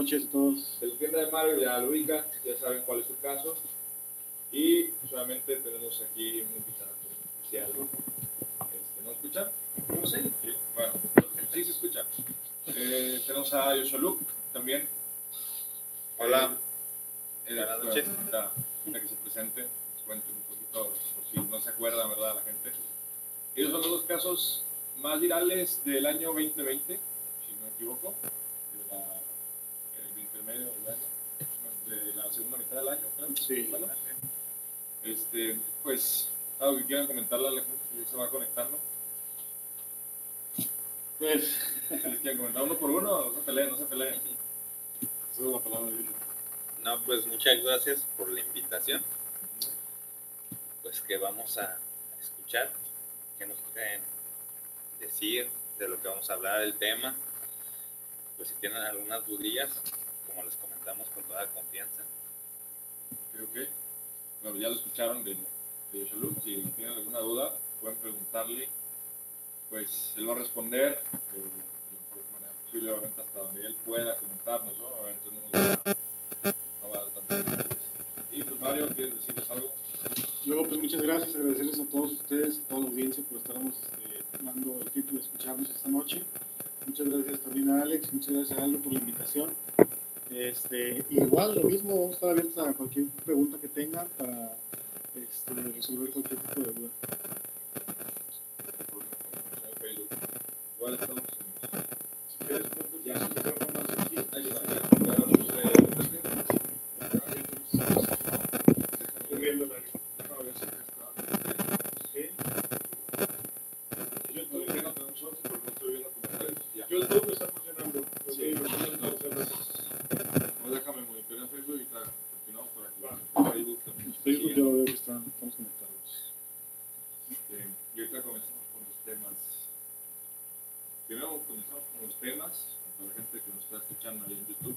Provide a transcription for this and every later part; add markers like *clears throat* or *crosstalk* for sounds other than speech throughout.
noches a todos. De la tienda de Mario ya lo ubican, ya saben cuál es su caso. Y solamente tenemos aquí un invitado especial. Este, ¿No escuchan? No sé. Sí, bueno, sí se escucha. Eh, tenemos a Joshua Luke también. Hola. Eh, Buenas noches. Para, para que se presenten, nos cuenten un poquito, por si no se acuerdan, ¿verdad? La gente. Ellos son los dos casos más virales del año 2020, si no me equivoco, intermedio del año, de la segunda mitad del año, creo. Sí. Bueno, este, pues, algo que quieran comentarle a la gente que se va conectando. Pues, ¿Les quieren comentar uno por uno? No se peleen, no se peleen. esa es la palabra de No, pues muchas gracias por la invitación. Pues que vamos a escuchar, que nos quieren decir de lo que vamos a hablar, el tema. Pues si tienen algunas dudillas, como les comentamos con toda confianza. Creo que, bueno, ya lo escucharon de, de. Si tienen alguna duda, pueden preguntarle. Pues él va a responder eh, de la mejor manera posible, obviamente hasta donde él pueda comentarnos, ¿no? Obviamente no, nos va- no va a dar detalles. Y pues Mario, ¿quieres decirles algo? Luego, pues muchas gracias, agradecerles a todos ustedes, a toda la audiencia por estarnos este, dando el título de escucharnos esta noche. Muchas gracias también a Alex, muchas gracias a Aldo por la invitación. Este, igual, lo mismo, vamos a estar abiertos a cualquier pregunta que tengan para este, resolver cualquier tipo de duda ya. Ya vamos, eh, Estoy viendo la- no, ya sé que está. ¿sí? Yo estoy viendo que nosotros, pero no estoy viendo comentarios. Ya. YouTube está funcionando. Sí, Ok, no, entonces, No, déjame monitorear Facebook y ta- continuamos por aquí. Va. Facebook también. Facebook yo lo veo que está- estamos conectados. Este, y ahorita comenzamos con los temas. Primero comenzamos con los temas, para la gente que nos está escuchando ahí en YouTube,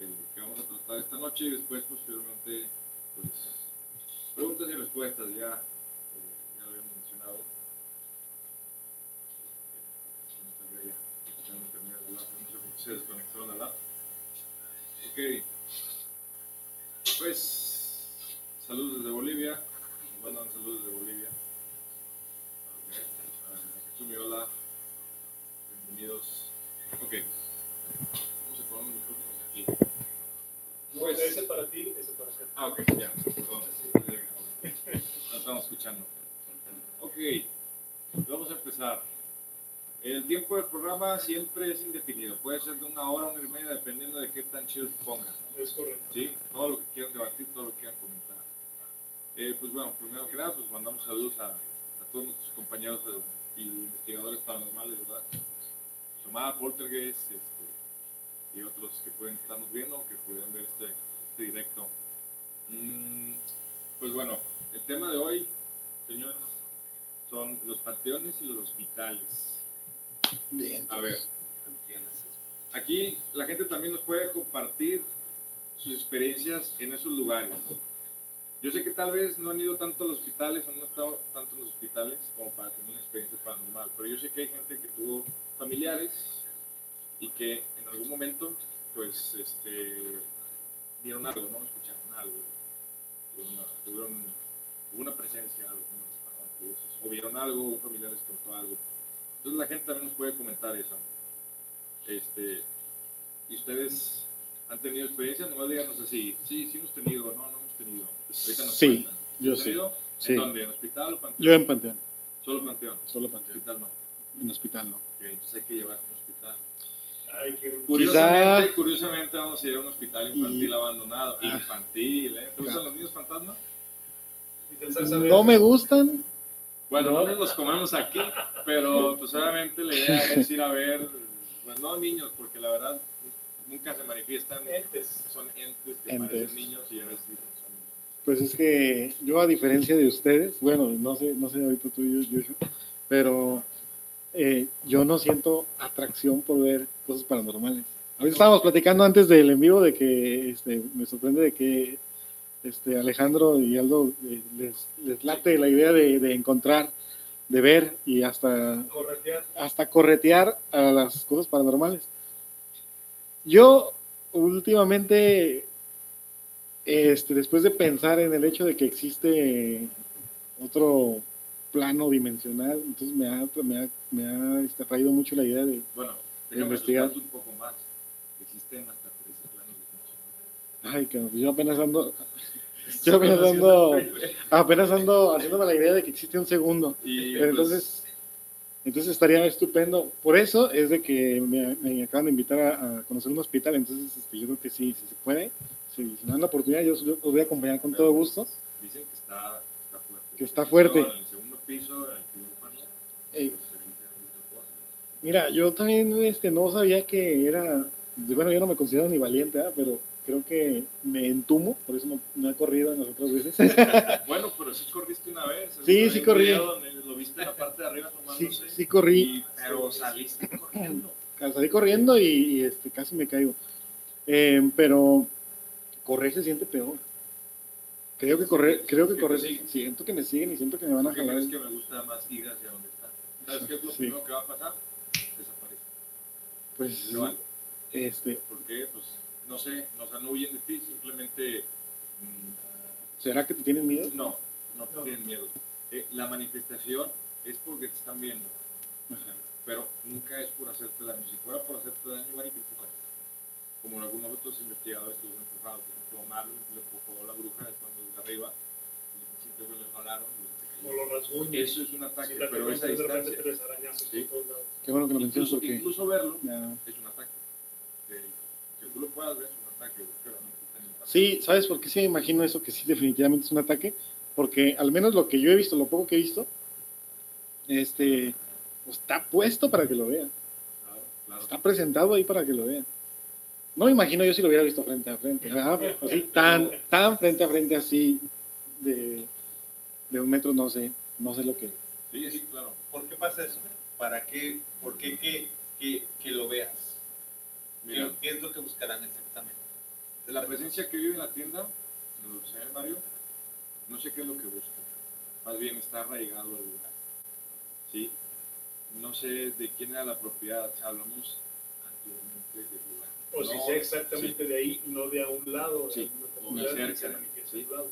el que vamos a tratar esta noche y después posteriormente, pues, preguntas y respuestas, ya, eh, ya lo habíamos mencionado. Se desconectaron a hablar. Ok, pues, saludos desde Bolivia, Ah, ok, ya. Perdón. No estamos escuchando. Ok. Vamos a empezar. El tiempo del programa siempre es indefinido. Puede ser de una hora, una y media, dependiendo de qué tan chido se ponga. Es correcto. ¿sí? Todo lo que quieran debatir, todo lo que quieran comentar. Eh, pues bueno, primero que nada, pues mandamos saludos a, a todos nuestros compañeros y investigadores paranormales, ¿verdad? Somada, Poltergeist, este, y otros que pueden estarnos viendo, que pudieran ver este, este directo. Mm, pues bueno, el tema de hoy, señores, son los panteones y los hospitales. Bien. A ver, aquí la gente también nos puede compartir sus experiencias en esos lugares. Yo sé que tal vez no han ido tanto a los hospitales o no han estado tanto en los hospitales como para tener una experiencia paranormal, pero yo sé que hay gente que tuvo familiares y que en algún momento, pues, este, vieron algo, ¿no? Escucharon algo, una- tuvieron una presencia, algo, ¿no? o vieron algo, un familiar les contó algo. Entonces la gente también nos puede comentar eso. Este, y ustedes han tenido experiencia, nomás díganos así, sí, sí hemos tenido, no, no hemos tenido. Ahorita nos Sí, cuentan. yo ¿Han sí. tenido? Sí. ¿En dónde? ¿En hospital o panteón? Yo en Panteón, Solo panteón. solo Panteón. Hospital no. en hospital, ¿no? Ok, entonces hay que llevar. Ay, qué Curiosamente, Quizá- curiosamente vamos a ir a un hospital infantil Y- abandonado. Ah. Infantil, ¿eh? ¿Te gustan los niños fantasmas? No me gustan, Bueno, no los comemos aquí, pero pues obviamente la idea es ir a ver, pues no niños, porque la verdad nunca se manifiestan, Entes. son entes que Entes. parecen niños y a veces son niños. Pues es que yo, a diferencia de ustedes, bueno, no sé, no sé ahorita tú y yo, Joshua, pero eh, yo no siento atracción por ver cosas paranormales. Ahorita estábamos platicando antes del en vivo de que este, me sorprende de que este, Alejandro y Aldo eh, les, les late la idea de, de encontrar, de ver y hasta Corretear. hasta corretear a las cosas paranormales. Yo últimamente, este, después de pensar en el hecho de que existe otro plano dimensional, entonces me ha, me ha, me ha este, atraído mucho la idea de, Bueno, Investigar. un poco más. Existen hasta tres dimensionales. ay, que yo apenas ando, *laughs* yo apenas ando, apenas ando haciéndome la idea de que existe un segundo. Y Pero pues, entonces, entonces estaría estupendo. Por eso es de que me, me acaban de invitar a, a conocer un hospital. Entonces, este, yo creo que sí, si se puede, si, si me dan la oportunidad, yo, yo os voy a acompañar con todo gusto. dicen que está, está fuerte. Que está fuerte. En el segundo piso, el quirófano, Eh, pues, se dice muchas cosas. Mira, yo también este, no sabía que era. Bueno, yo no me considero ni valiente, ¿ah? pero creo que me entumo, por eso no, no he corrido en las otras veces. *laughs* Bueno, pero sí corriste una vez. Sí, sí corrí. donde Lo viste en la parte de arriba sí, tomándose. sí corrí, y- pero saliste corriendo. salí corriendo y, y, este, casi me caigo. Eh, pero correr se siente peor. Creo que correr, creo que correr, siento que me siguen y siento que me van a jalar. es que me gusta más ir hacia donde está. ¿Sabes qué es lo Sí. primero que va a pasar? Pues, van. este, ¿Por qué? Pues no sé, no, o sea, no huyen de ti, simplemente mm, ¿será que te tienen miedo? no, no te No. tienen miedo. Eh, la manifestación es porque te están viendo, pero nunca es por hacerte daño. Si fuera por hacerte daño, van y te empujan. Como algunos otros investigadores que los han empujado. Por ejemplo, Marlon le empujó la bruja de cuando desde arriba, y que le jalaron. Eso es un ataque, Sí, pero esa distancia. tres arañazos Sí. por todos lados. Qué bueno que lo mencionas Incluso, porque incluso verlo es un ataque. Que, que tú lo puedas ver es un ataque. Sí, ¿sabes por qué sí me imagino eso? Que sí, definitivamente es un ataque. Porque al menos lo que yo he visto, lo poco que he visto, este, pues, está puesto para que lo vean. Claro, claro. Está presentado ahí para que lo vean. No me imagino yo si lo hubiera visto frente a frente. ¿verdad? *laughs* Así, tan, tan frente a frente así, de, de un metro, no sé, no sé lo que. Sí, sí, claro. ¿Por qué pasa eso? ¿Para qué? ¿Por qué que, que, que lo veas? Mira, ¿Qué, es lo que buscarán exactamente? de la presencia que vive en la tienda, en que ve Mario, no sé qué es lo que busca. Más bien está arraigado el lugar. ¿Sí? No sé de quién era la propiedad, o sea, hablamos antiguamente del lugar. O si sea exactamente de ahí, no de a un lado. de Sí, o de comunidad que cerca, sí. a un lado.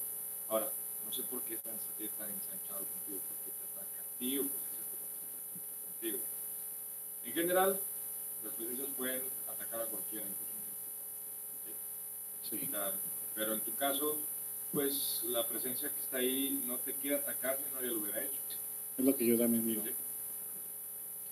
Ahora, sé por qué está, está ensanchado contigo, porque te ataca a ti o porque se ataca contigo. En general, las presencias pueden atacar a cualquiera, incluso un Sí. ¿sí? Pero en tu caso, pues la presencia que está ahí no te quiere atacar, si no ya lo hubiera hecho. Es lo que yo también digo. ¿sí?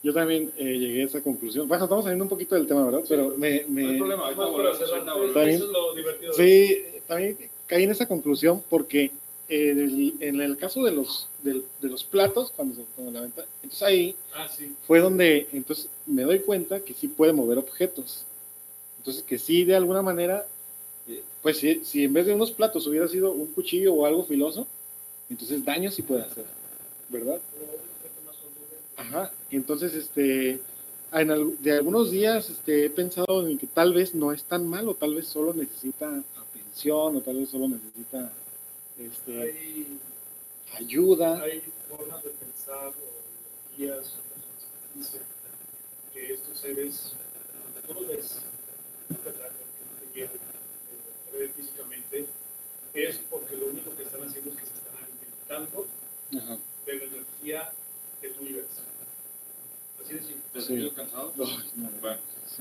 Yo también eh, llegué a esa conclusión. Bueno, estamos saliendo un poquito del tema, ¿verdad? Pero me, No hay me, problema, volvemos, cerrar, ahorita eso es lo divertido. Sí, también caí en esa conclusión porque en el, en el caso de los, del- de, los platos, cuando se cuando la venta, entonces ahí Ah, sí. fue donde entonces me doy cuenta que sí puede mover objetos. Entonces que sí, de alguna manera, eh, pues si, si en vez de unos platos hubiera sido un cuchillo o algo filoso, entonces daño sí puede hacer, ¿verdad? Ajá, entonces, este, en de algunos días este, he pensado en que tal vez no es tan malo, tal vez solo necesita atención o tal vez solo necesita este, Hay, ayuda. hay formas de pensar o personas que dicen que estos seres, cuando tú los ves, no te no eh, físicamente, es porque lo único que están haciendo es que se están alimentando Ajá. de la energía que tú vives. Así de simple. ¿Te has Sí. cansado? Ay, no. Bueno, Es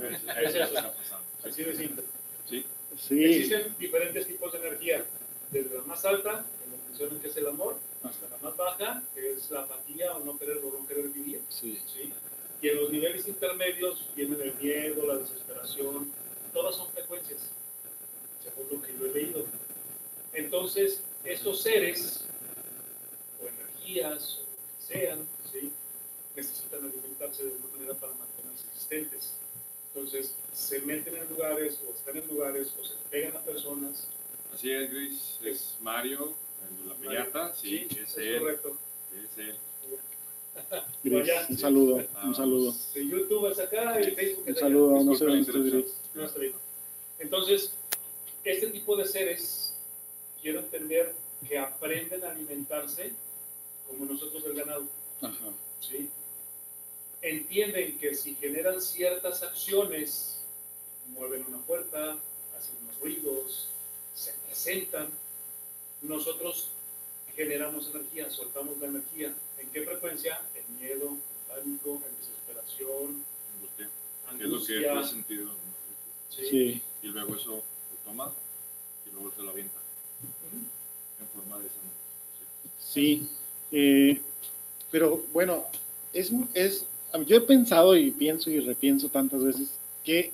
eso. está pasando. Así de simple. ¿Sí? Sí, Existen diferentes tipos de energía, desde la más alta, que nos mencionan que es el amor, hasta la más baja, que es la apatía o no querer o no querer vivir. sí. ¿sí? Y en los niveles intermedios vienen el miedo, la desesperación, todas son frecuencias, según lo que yo he leído. Entonces, estos seres, o energías, o lo que sean, ¿sí? necesitan alimentarse de alguna manera para mantenerse existentes. Entonces, se meten en lugares, o están en lugares, o se pegan a personas. Así es, Luis. Es Mario, el de la piñata. Sí, es, es él. correcto. Es él. Gris, un saludo, Ah, un saludo. De YouTube es acá y Facebook Un es saludo, allá. no sé. Gris. No está bien. Entonces, este tipo de seres, quiero entender que aprenden a alimentarse como nosotros del ganado. Ajá. ¿sí? Entienden que si generan ciertas acciones, mueven una puerta, hacen unos ruidos, presentan, nosotros generamos energía, soltamos la energía. ¿En qué frecuencia? En miedo, en pánico, en desesperación, Angustia. Que es lo que angustia. has sentido. ¿sí? Sí, Y luego eso lo tomas y luego te lo avienta en forma de esa manifestación. sí. Eh, pero bueno, es, es, yo he pensado y pienso y repienso tantas veces que,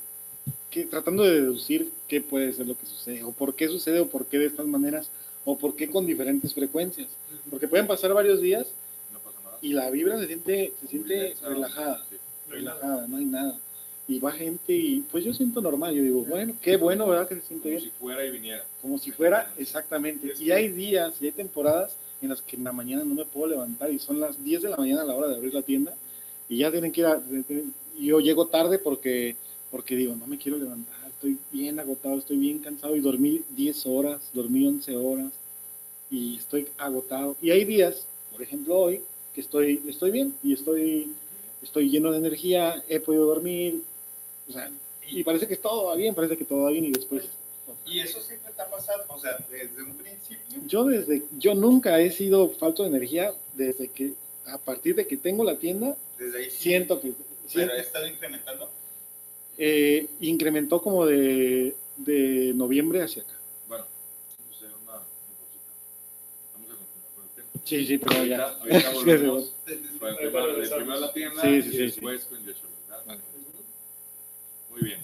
que tratando de deducir qué puede ser lo que sucede, o por qué sucede, o por qué de estas maneras, o por qué con diferentes frecuencias. Porque pueden pasar varios días No pasa nada. y la vibra se siente, se siente relajada. sí. Relajada, no hay nada. Y va gente y pues yo siento normal, yo digo, bueno, qué bueno, ¿verdad? Que se siente Como bien. si fuera y viniera. Como si fuera exactamente. Y hay días y hay temporadas en las que en la mañana no me puedo levantar y son las 10 de la mañana a la hora de abrir la tienda y ya tienen que ir a... Yo llego tarde porque, porque digo, no me quiero levantar, estoy bien agotado, estoy bien cansado y dormí 10 horas, dormí 11 horas y estoy agotado. Y hay días, por ejemplo hoy, que estoy, estoy bien y estoy, estoy lleno de energía, he podido dormir, o sea, y parece que todo va bien, parece que todo va bien y después... Y eso siempre te ha pasado, o sea, desde un principio. Yo desde, yo nunca he sido falto de energía desde que, a partir de que tengo la tienda, Desde ahí sí. siento que Pero siento- ha estado incrementando. Eh, incrementó como de, de noviembre hacia acá. Bueno, vamos a hacer una, una pausita. Vamos a continuar con el tema. Sí, sí, pero ya. Ahorita, *laughs* ahorita volvemos con el tema para de primero la tienda Sí, sí, y sí, después con Yeshua, ¿verdad? Vale. Muy bien.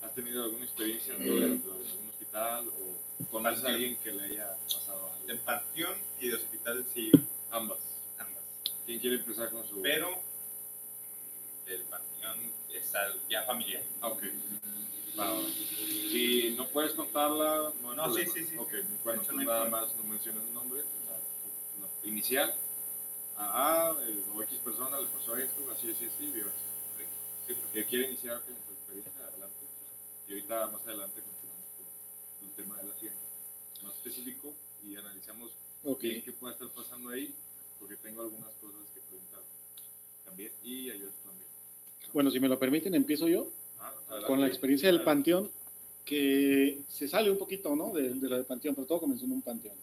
¿Has tenido alguna experiencia de de algún hospital o conoces a alguien que le haya pasado De algo? panteón y de hospital sí, Ambas. ambas. ¿Quién quiere empezar con su...? Pero mm, del panteón ya familiar. Ah, ok. Va. Si no puedes contarla, no No, sí, sí, sí. Ok, bueno, pues no nada más no menciones el nombre, la inicial. A, A, eh, o X persona le pasó esto, así, así, así, vio. Sí, porque quiere iniciar con su experiencia, adelante. Y ahorita más adelante continuamos con el tema de la hacienda. Más específico y analizamos Ok. bien qué puede estar pasando ahí, porque tengo algunas cosas que preguntar también y a ellos también. Bueno, si me lo permiten, empiezo yo Ah, con la experiencia del panteón, que se sale un poquito, ¿no? De, de la del panteón, pero todo comenzó en un panteón.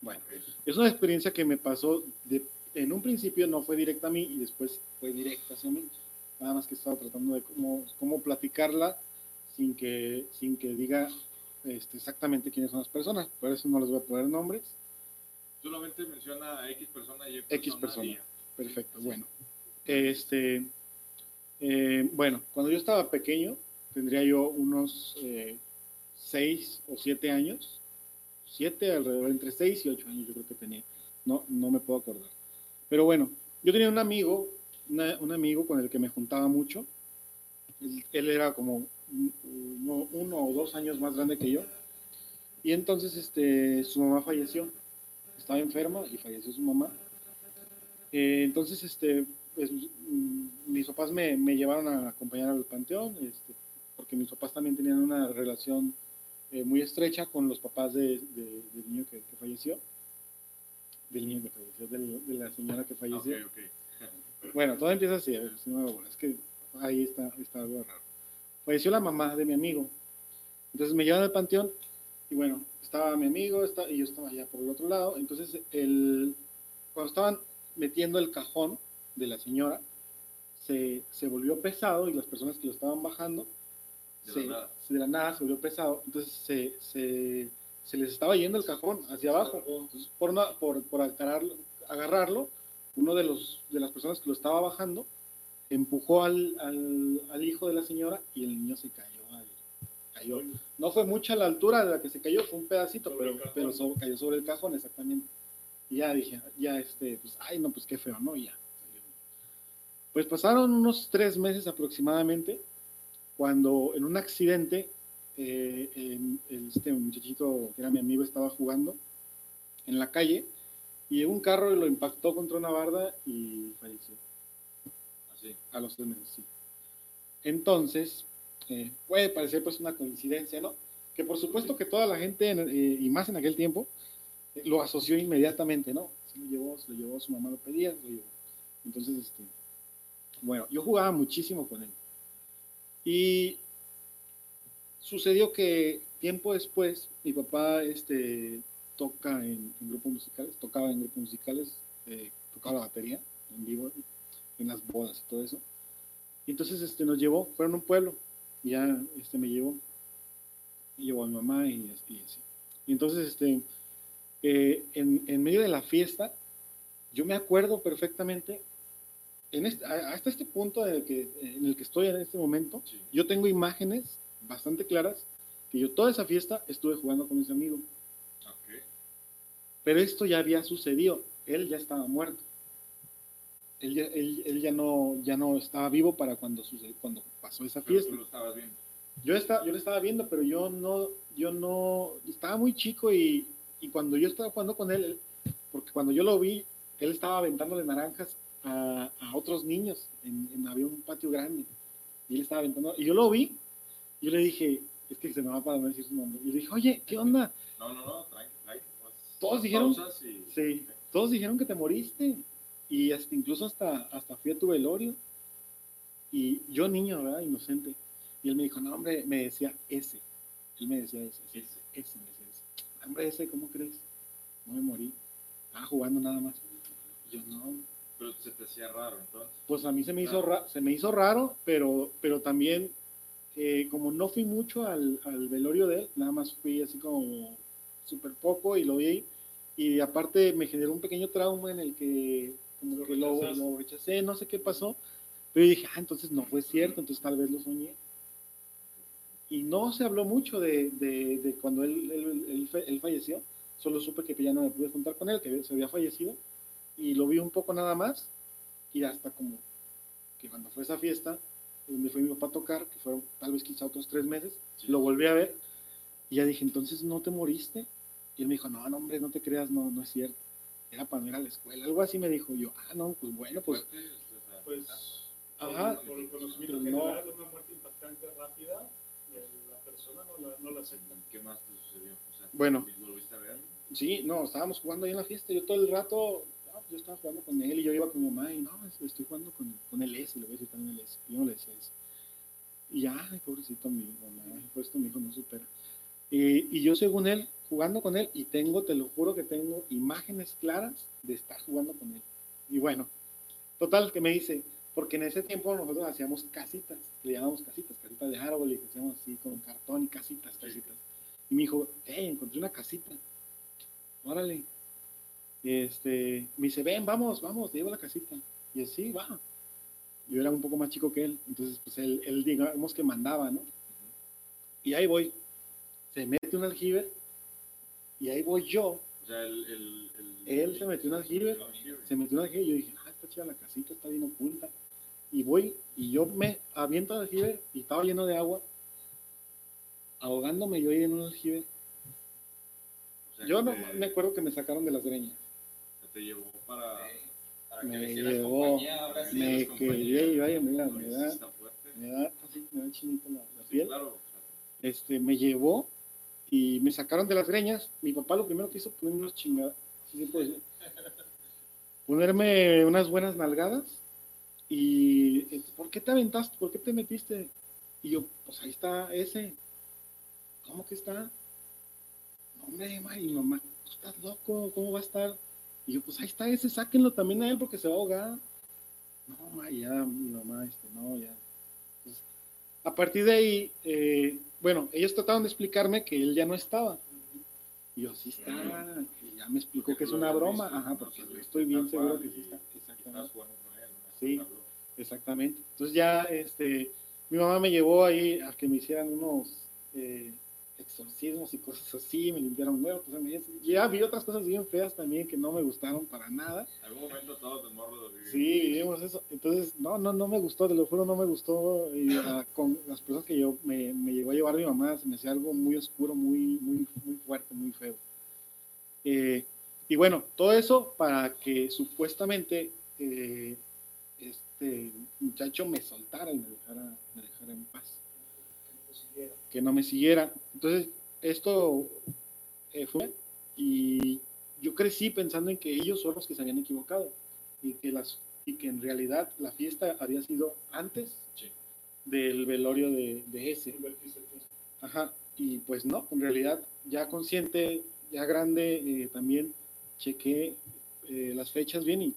Bueno, es una experiencia que me pasó, de, en un principio no fue directa a mí y después fue directa hacia mí. Nada más que estaba tratando de cómo, cómo platicarla sin que, sin que diga este, exactamente quiénes son las personas. Por eso no les voy a poner nombres. Solamente menciona a X persona y X persona. persona. y ya. Perfecto, bueno. Este, eh, bueno, cuando yo estaba pequeño, tendría yo unos eh, seis o siete años, siete alrededor, entre seis y ocho años yo creo que tenía, no, no me puedo acordar. Pero bueno, yo tenía un amigo, una- un amigo con el que me juntaba mucho, él, él era como uno, uno o dos años más grande que yo, y entonces este, su mamá falleció, estaba enferma y falleció su mamá. Eh, entonces, este, pues, mm, mis papás me, me llevaron a acompañar al panteón, este, porque mis papás también tenían una relación eh, muy estrecha con los papás de, de- del niño que, que falleció, del niño que falleció, del- de la señora que falleció. *laughs* Bueno, todo empieza así, a ver, si no me es que ahí está, está algo raro. Falleció la mamá de mi amigo. Entonces me llevan al panteón y bueno, estaba mi amigo y yo estaba allá por el otro lado. Entonces, el, cuando estaban metiendo el cajón de la señora, se, se volvió pesado y las personas que lo estaban bajando, De se- la nada. de la nada se volvió pesado. Entonces se, se, se les estaba yendo el cajón hacia abajo. Entonces, por, no- por, por agarrarlo, agarrarlo, uno de, los, de las personas que lo estaba bajando empujó al, al, al hijo de la señora y el niño se cayó. cayó. No fue mucha la altura de la que se cayó, fue un pedacito, Sobre pero, pero cayó sobre el cajón, exactamente. Y ya dije, ya este, pues, ay, no, pues qué feo, ¿no? Y ya. Pues pasaron unos tres meses aproximadamente, cuando en un accidente, eh, en- este muchachito que era mi amigo estaba jugando en la calle y un carro lo impactó contra una barda y falleció Así. a los tres meses, sí. Entonces, eh, puede parecer pues una coincidencia, ¿no? Que por supuesto que toda la gente, en- eh, y más en aquel tiempo, eh, lo asoció inmediatamente, ¿no? Se lo llevó, se lo llevó, su mamá lo pedía, se lo llevó. Entonces, este, bueno, yo jugaba muchísimo con él. Y sucedió que tiempo después, mi papá este, toca en, grupos musicales, tocaba en grupos musicales, eh, tocaba la batería en vivo, en las bodas y todo eso. Y entonces este, nos llevó, fueron a un pueblo, y ya este, me llevó, y llevó a mi mamá y, y así. Y entonces, este, eh, en, en medio de la fiesta, yo me acuerdo perfectamente, en este, hasta este punto en el, que, en el que estoy en este momento, Sí. yo tengo imágenes bastante claras que yo toda esa fiesta estuve jugando con mis amigos. Ok. Pero esto ya había sucedido. Él ya estaba muerto. Él ya, él, él ya, no, ya no estaba vivo para cuando, sucedió, cuando pasó esa Pero fiesta. tú lo estabas viendo. Yo, estaba, yo lo estaba viendo, pero yo no, yo no, estaba muy chico y, y cuando yo estaba jugando con él, él- porque cuando yo lo vi, él estaba aventándole naranjas a, a otros niños, en, en- había un patio grande, y él estaba aventando, y yo lo vi, y yo le dije, es que se me va para no decir su nombre, y le dije, oye, ¿qué onda? No, no, no, tranqui, tranqui. Haz- Todos dijeron- y- Sí, todos dijeron que te moriste, y hasta, incluso hasta, hasta fui a tu velorio, y yo niño, ¿verdad? Inocente, y él me dijo, no, hombre, me decía ese, él me decía ese, ese, Ese. ese, me decía ese. Hombre, ese, ¿cómo crees? No me morí, estaba jugando nada más. Y yo, no, Pero se te hacía raro, entonces. pues a mí se me hizo, ra- se me hizo raro, pero, pero también, eh, como no fui mucho al, al velorio de él, nada más fui así como súper poco y lo vi, y aparte me generó un pequeño trauma en el que como Lo que lo, rechazaste. lo rechacé, no sé qué pasó, pero yo dije, ah, entonces no fue cierto, entonces tal vez lo soñé. Y no se habló mucho de, de- de cuando él, él- él él falleció, solo supe que ya no me pude juntar con él, que se había fallecido, y lo vi un poco nada más, y hasta como que cuando fue esa fiesta, donde fue mi papá a tocar, que fueron tal vez quizá otros tres meses, Sí. lo volví a ver, y ya dije, entonces no te moriste, y él me dijo, no, no, hombre, no te creas, no, no es cierto, era para no ir a la escuela, algo así me dijo, yo, ah, no, pues bueno, pues, o sea, Pues, Ajá. por, por el conocimiento No. general, una muerte impactante rápida, eh, la persona no la, no la acepta. ¿Qué más te sucedió? O sea, Bueno. ¿Volviste a ver? Sí, no, estábamos jugando ahí en la fiesta. Yo todo el rato, yo estaba jugando con él y yo iba con mi mamá y no, es- estoy jugando con, con el S, le voy a decir también el S. Yo no le decía eso. Y ya, ay, pobrecito mi mamá, por esto mi hijo no supera. Y, y yo según él, jugando con él, y tengo, te lo juro que tengo imágenes claras de estar jugando con él. Y bueno, total, que me dice, porque en ese tiempo nosotros hacíamos casitas, le llamamos casitas, casitas de árbol, y hacíamos así con cartón y casitas, casitas. Y me dijo, hey, encontré una casita. Órale. Este, me dice, ven, vamos, vamos, te llevo a la casita. Y así, va. Yo era un poco más chico que él, entonces, pues él, él digamos que mandaba, ¿no? Y ahí voy. Se mete un aljibe y ahí voy yo. O sea, el. el, el- Él se metió en aljibe, se metió en aljibe y yo dije, ah, está chida la casita, está bien oculta. Y voy y yo me aviento al aljibe y estaba lleno de agua, ahogándome yo ahí en un aljibe. O sea, Yo no me acuerdo que me sacaron de las greñas. Te llevó para. Para que Me hicieras llevó, compañía, me quedé y vaya, mira, me da, me da así, me da chinita la, la Sí, piel. claro. o sea, Este, me llevó y me sacaron de las greñas. Mi papá lo primero que hizo fue unos chingadas, así se puede decir, ponerme unas buenas nalgadas y eh, ¿por qué te aventaste? ¿Por qué te metiste? Y yo, pues ahí está ese. ¿Cómo que está? No, hombre, ma, y mi mamá, tú estás loco, ¿cómo va a estar? Y yo, pues ahí está ese, sáquenlo también a él porque se va a ahogar. No, ma, ya, mi mamá, este, no, ya. Entonces, a partir de ahí, eh, bueno, ellos trataron de explicarme que él ya no estaba. Y yo, sí está, y ya me explicó Porque que es una broma, visto, ajá, porque yo estoy bien seguro que sí está, exactamente. Sí. Exactamente. Entonces ya, este, mi mamá me llevó ahí a que me hicieran unos eh, exorcismos y cosas así, me limpiaron muertos. Ya vi otras cosas bien feas también que no me gustaron para nada. En algún momento todos de morro lo. Sí, vivimos eso. Entonces, no, no, no me gustó, te lo juro, no me gustó. *laughs* Y, ah, con las personas que yo me, me llegó a llevar mi mamá, se me hacía algo muy oscuro, muy, muy, muy fuerte, muy feo. Eh, y bueno, todo eso para que supuestamente eh, este muchacho me soltara y me dejara, me dejara en paz, que no me siguiera. Entonces, esto eh, fue y yo crecí pensando en que ellos son los que se habían equivocado y que las y que en realidad la fiesta había sido antes Sí. del velorio de, de ese. Ajá, y pues no, en realidad ya consciente, ya grande, eh, también chequé eh, las fechas bien y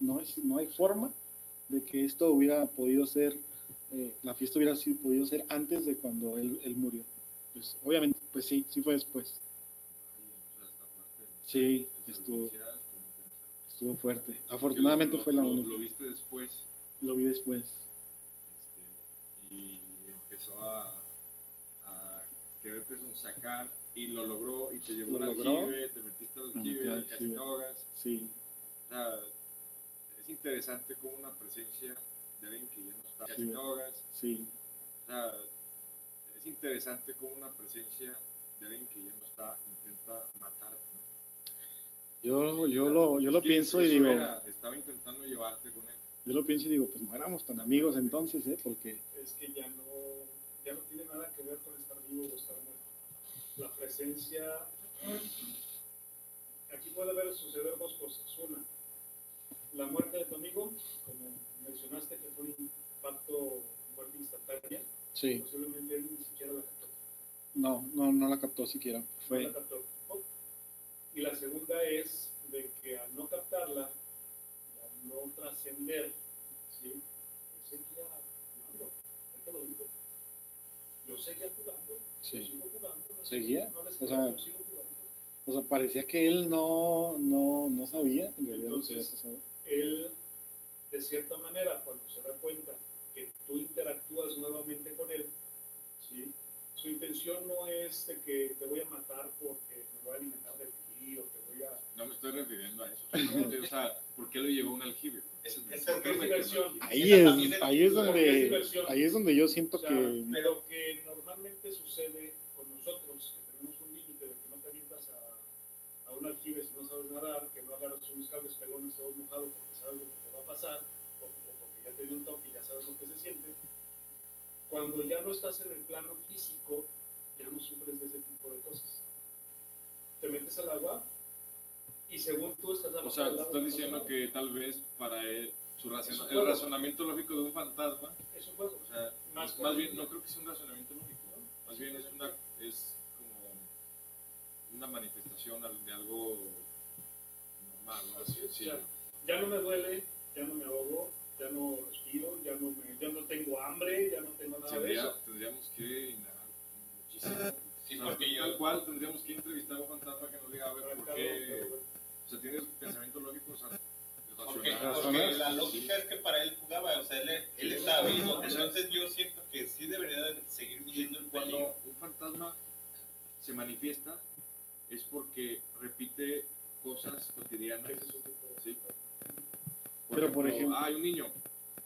no, es, no hay forma de que esto hubiera podido ser, eh, la fiesta hubiera sido, podido ser antes de cuando él, él murió. Pues obviamente, pues sí, sí fue después. Sí, estuvo, estuvo fuerte. Afortunadamente fue la única. Lo viste después Lo vi después. este, y empezó a, a quererte sacar y lo logró y te llevó Lo al aljibe, te metiste al aljibe, casi te ahogas. Sí, O sea, es interesante como una presencia de alguien que ya no está, Sí. te ahogas. sí, O sea, es interesante como una presencia de alguien que ya no está intenta matarte. ¿no? yo, yo lo, yo lo pienso y digo, era, estaba intentando llevarte con él. yo lo pienso y digo, pues no éramos tan amigos entonces, ¿eh? Porque es que ya no, ya no tiene nada que ver con estar vivo o estar muerto. La presencia, aquí puede haber suceder dos cosas. Una, la muerte de tu amigo, como mencionaste que fue un impacto, muerte instantánea, sí, posiblemente él ni siquiera la captó. no, no, no la captó siquiera. No Fue, la captó. Y la segunda es de que al no captarla, al no trascender, ¿sí? él seguía jugando. Él te lo dijo. Yo seguía jugando. Sí. yo sigo jugando, no ¿Seguía? no les O sea, yo sigo jugando. o sea, parecía que él no, no, no sabía en realidad lo que había Entonces, pasado. Él, de cierta manera, cuando se da cuenta que tú interactúas nuevamente con él, ¿sí? su intención no es de que te voy a matar porque me voy a alimentar de ti o te voy a... No me estoy refiriendo a eso. o sea, ¿por qué lo llevó a un aljibe? Es- ¿Por es es? Ahí es, ahí es donde, ahí es donde yo siento O sea, que, Pero que normalmente sucede con nosotros, que tenemos un límite de que no te avientas a, a un aljibe si no sabes nadar, que no agarras unos cables pelones todos mojados pasar, o, o porque ya te dio un toque y ya sabes lo que se siente. Cuando ya no estás en el plano físico, ya no sufres de ese tipo de cosas. Te metes al agua y según tú estás O sea, te estás diciendo que tal vez para él, su razona- el razonamiento lógico de un fantasma, Es un juego. o sea, Más más, bien, no creo que sea un razonamiento lógico, ¿no? más bien es una, es como una manifestación de algo normal, ¿no? Así Sí. ya, ya no me duele, ya no me ahogo, ya no respiro, ya no, me, ya no tengo hambre, ya no tengo nada de eso. tendríamos que indagar muchísimo. Sí, O sea, porque tal cual tendríamos que entrevistar a un fantasma que nos diga, a ver, ¿por qué? O sea, tienes pensamiento lógico, o sea, Porque, porque la lógica es que para él jugaba, o sea, él, él estaba vivo. Entonces yo siento que sí debería de seguir viviendo el Cuando peligro. un fantasma se manifiesta es porque repite cosas cotidianas. ese Pero, por ejemplo- ah, hay un niño,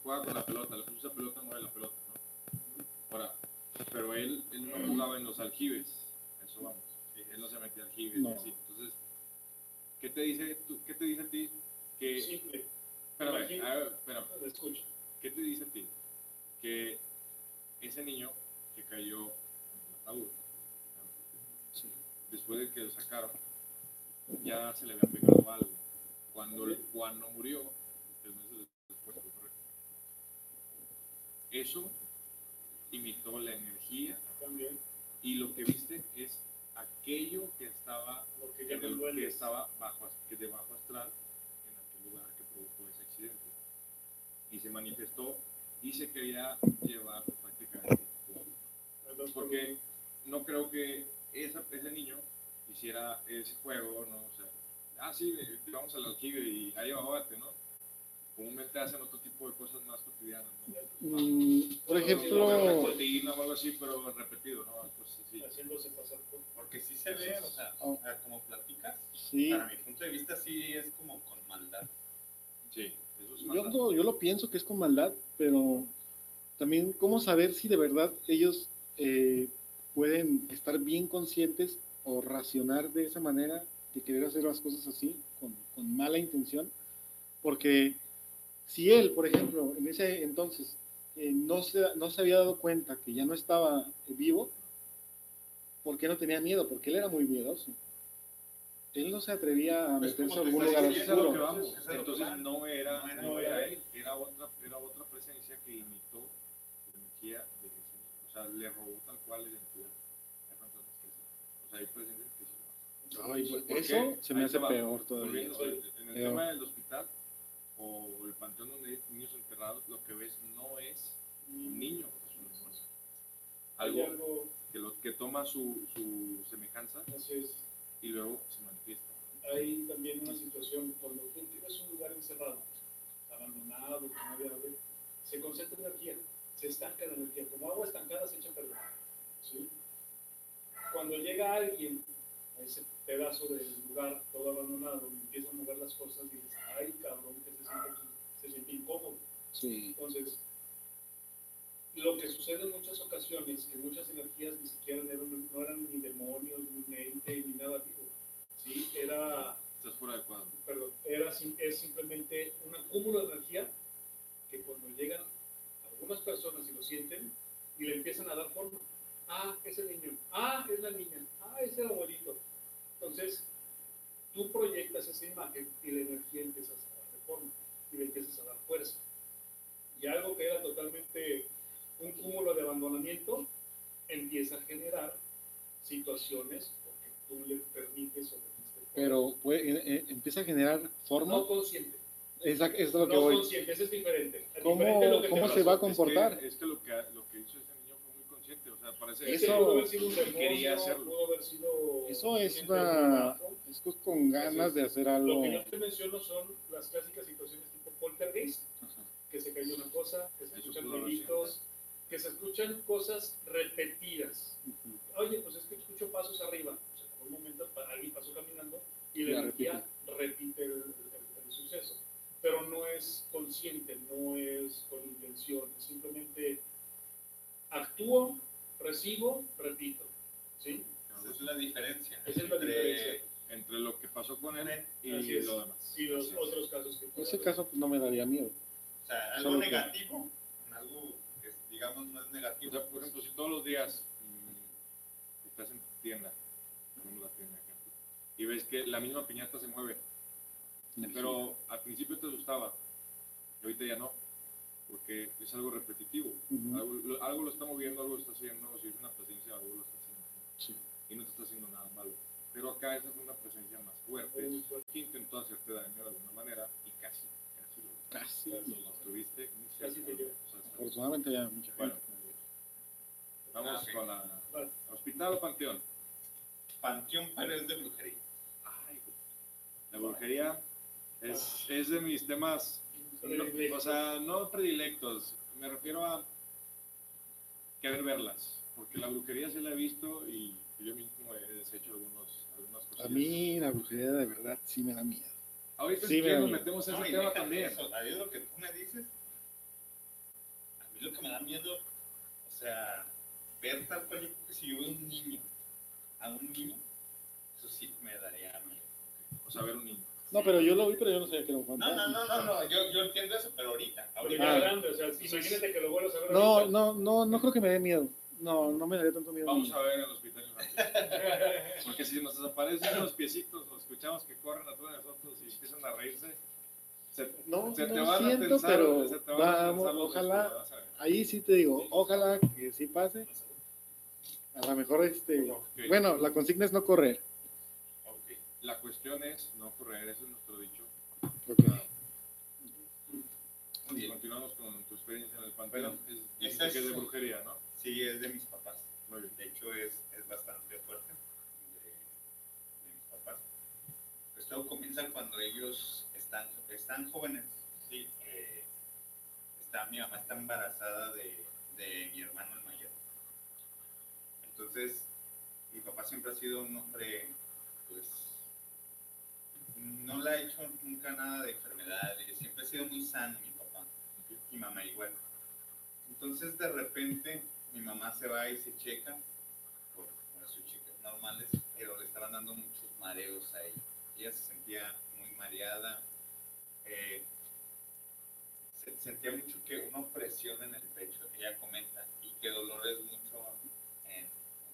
juega con la pelota, le puso esa pelota, mueve la pelota, ¿no? Ahora, pero él, él no jugaba en los aljibes, eso vamos. Él no se metía aljibes, No. así. Entonces, ¿qué te dice, tú, ¿qué te dice a ti? Que, Simple, espérame, imagina- a ver, espérame. lo escucho. ¿Qué te dice a ti? Que ese niño que cayó en el ataúd, después de que lo sacaron, ya se le había pegado algo. Cuando, cuando murió, tres meses después, correcto. Eso imitó la energía También, y lo que viste es aquello que estaba, lo que el- estaba bajo, que de bajo astral en aquel lugar que provocó ese accidente. Y se manifestó y se quería llevar prácticamente todo. Porque no creo que esa, ese niño hiciera ese juego, ¿no? O sea, ah, sí, vamos al aljibe y ahí ahógate, ¿no? Comúnmente hacen otro tipo de cosas más cotidianas ¿no? Mm, por ejemplo, o algo así, pero repetido, ¿no? Pues, sí. haciéndose pasar por Porque sí se ve, o sea, Oh. como platicas, sí, para mi punto de vista sí es como con maldad. Sí, eso es yo, maldad. lo- yo lo pienso que es con maldad, pero también cómo saber si de verdad ellos eh, pueden estar bien conscientes o racionar de esa manera de querer hacer las cosas así, con, con mala intención, porque si él, por ejemplo, en ese entonces eh, no, se, no se había dado cuenta que ya no estaba eh, vivo, ¿por qué no tenía miedo? Porque él era muy miedoso. Él no se atrevía a Pues, meterse te algún lugar oscuro. Entonces no era, No era- no era él, era otra, era otra presencia que imitó la energía de ese niño. O sea, le robó tal cual la identidad. Hay fantasmas que. O sea, hay presencias que sí. lo hacen. Ay, pues, ¿Por eso se me hace va. peor todavía. Volviendo, en el Peor. tema del hospital o el panteón donde hay niños enterrados, lo que ves no es un niño, es un demonio. Hay Algo algo, que, lo, que toma su, su semejanza es, y luego se manifiesta. hay también una situación, cuando tú tienes un lugar encerrado, abandonado, que no había ave, se concentra energía, se estanca la energía, como agua estancada se echa a perder. ¿sí? Cuando llega alguien a ese pedazo del lugar todo abandonado y empieza a mover las cosas, dices, ay cabrón, que se siente aquí, se siente incómodo. Sí. Entonces, lo que sucede en muchas ocasiones, que muchas energías ni siquiera eran, no eran ni demonios, ni un ente, ni nada vivo. ¿sí? Era, Estás fuera de cuadro. perdón, era, sim- es simplemente un acúmulo de energía que cuando llegan algunas personas y lo sienten y le empiezan a dar forma. Ah, es el niño. Ah, es la niña. Ah, es el abuelito. Entonces, tú proyectas esa imagen y la energía empiezas a darle forma y le empiezas a dar fuerza. Y algo que era totalmente un cúmulo de abandonamiento empieza a generar situaciones porque tú le permites o forma. Pero puede- eh, eh, empieza a generar forma. no consciente. Esa- eso es lo que no voy. consciente, eso es diferente. ¿Cómo- Diferente es lo que cómo se va a comportar? Es que, es que lo, que, lo que hizo ese niño fue muy consciente. O sea, parece Es Eso- que pudo haber sido un demonio, quería hacerlo. pudo haber sido Eso es una. Es co- con ganas de hacer algo. Lo que yo te menciono son las clásicas situaciones tipo poltergeist, Ajá. que se cayó una cosa, que se Eso escuchan ruiditos, que se escuchan cosas repetidas. Ujú. Oye, pues es que escucho pasos arriba. O sea, por un momento alguien pasó caminando y la energía repite el, el- el suceso. Pero no es consciente, no es con intención, simplemente actúo, recibo, repito. ¿Sí? Esa es la diferencia. Esa es la entre- diferencia. entre lo que pasó con él y lo demás. Y los Así es. otros casos que ese caso pues, no me daría miedo. O sea, algo Solo que- negativo, algo que digamos no es O negativo. sea, por ejemplo, si todos los días mm, estás en tu tienda, ponemos la tienda, ejemplo, y ves que la misma piñata se mueve, pero al principio te asustaba, y ahorita ya no, porque es algo repetitivo. Ujú. Algo, lo, algo lo está moviendo, algo lo está haciendo, si es una presencia, algo lo está haciendo. ¿no? Sí. Y no te está haciendo nada malo. Pero acá esa es una presencia más fuerte, fuerte. que intentó hacerte daño de alguna manera y casi, casi lo Casi. lo Casi cerca, te lleva. o sea, está- Afortunadamente ya mucha gente. Bueno. Vamos Ah, con la Vale. hospital o panteón. Panteón, pero es de brujería. Ay, la brujería es, es de mis temas. O sea, no predilectos, me refiero a querer verlas, porque la brujería sí la he visto y yo mismo he deshecho algunos, algunas cosas. A mí la brujería de verdad sí me da miedo. ahorita sí si me nos metemos en No, ese tema también. eso, a mí lo que tú me dices, a mí lo que me da miedo, o sea, ver tal cual, yo creo que si yo veo un niño, a un niño, eso sí me daría miedo. O sea, ver un niño. No, pero yo lo vi, pero yo no sabía que era un No, fantasma. no, no, no, no, yo, yo entiendo eso, pero ahorita, ahorita. Ah. grande, o sea, imagínate que lo vuelvas a ver. No, ahorita. no, no, no creo que me dé miedo. No, no me daría tanto miedo. Vamos a ver en el hospital. *laughs* Porque si nos desaparecen los piecitos, o escuchamos que corren atrás de nosotros y empiezan a reírse, se, No, se te no van a siento, tensar, pero se te van a vamos, tensar los ojalá. a ver. Ahí sí te digo, ojalá que sí pase. A lo mejor este. Bueno, la consigna es no correr. Ok. La cuestión es no correr, ese es nuestro dicho. Ok. Muy bien. Continuamos con tu experiencia en el panteón. Es, dijiste esa es- que es de brujería, ¿no? Sí, es de mis papás. De hecho, es, es bastante fuerte de, de mis papás. Pues todo comienza cuando ellos están, están jóvenes, sí, eh, está, mi mamá está embarazada de, de mi hermano el mayor. Entonces, mi papá siempre ha sido un hombre, no le ha hecho nunca nada de enfermedades, siempre ha sido muy sano mi papá, y mamá igual. Entonces, de repente, mi mamá se va y se checa por, sus chicas normales, pero le estaban dando muchos mareos a ella. Ella se sentía muy mareada, eh, se- sentía mucho que una opresión en el pecho, ella comenta, y que dolores mucho en,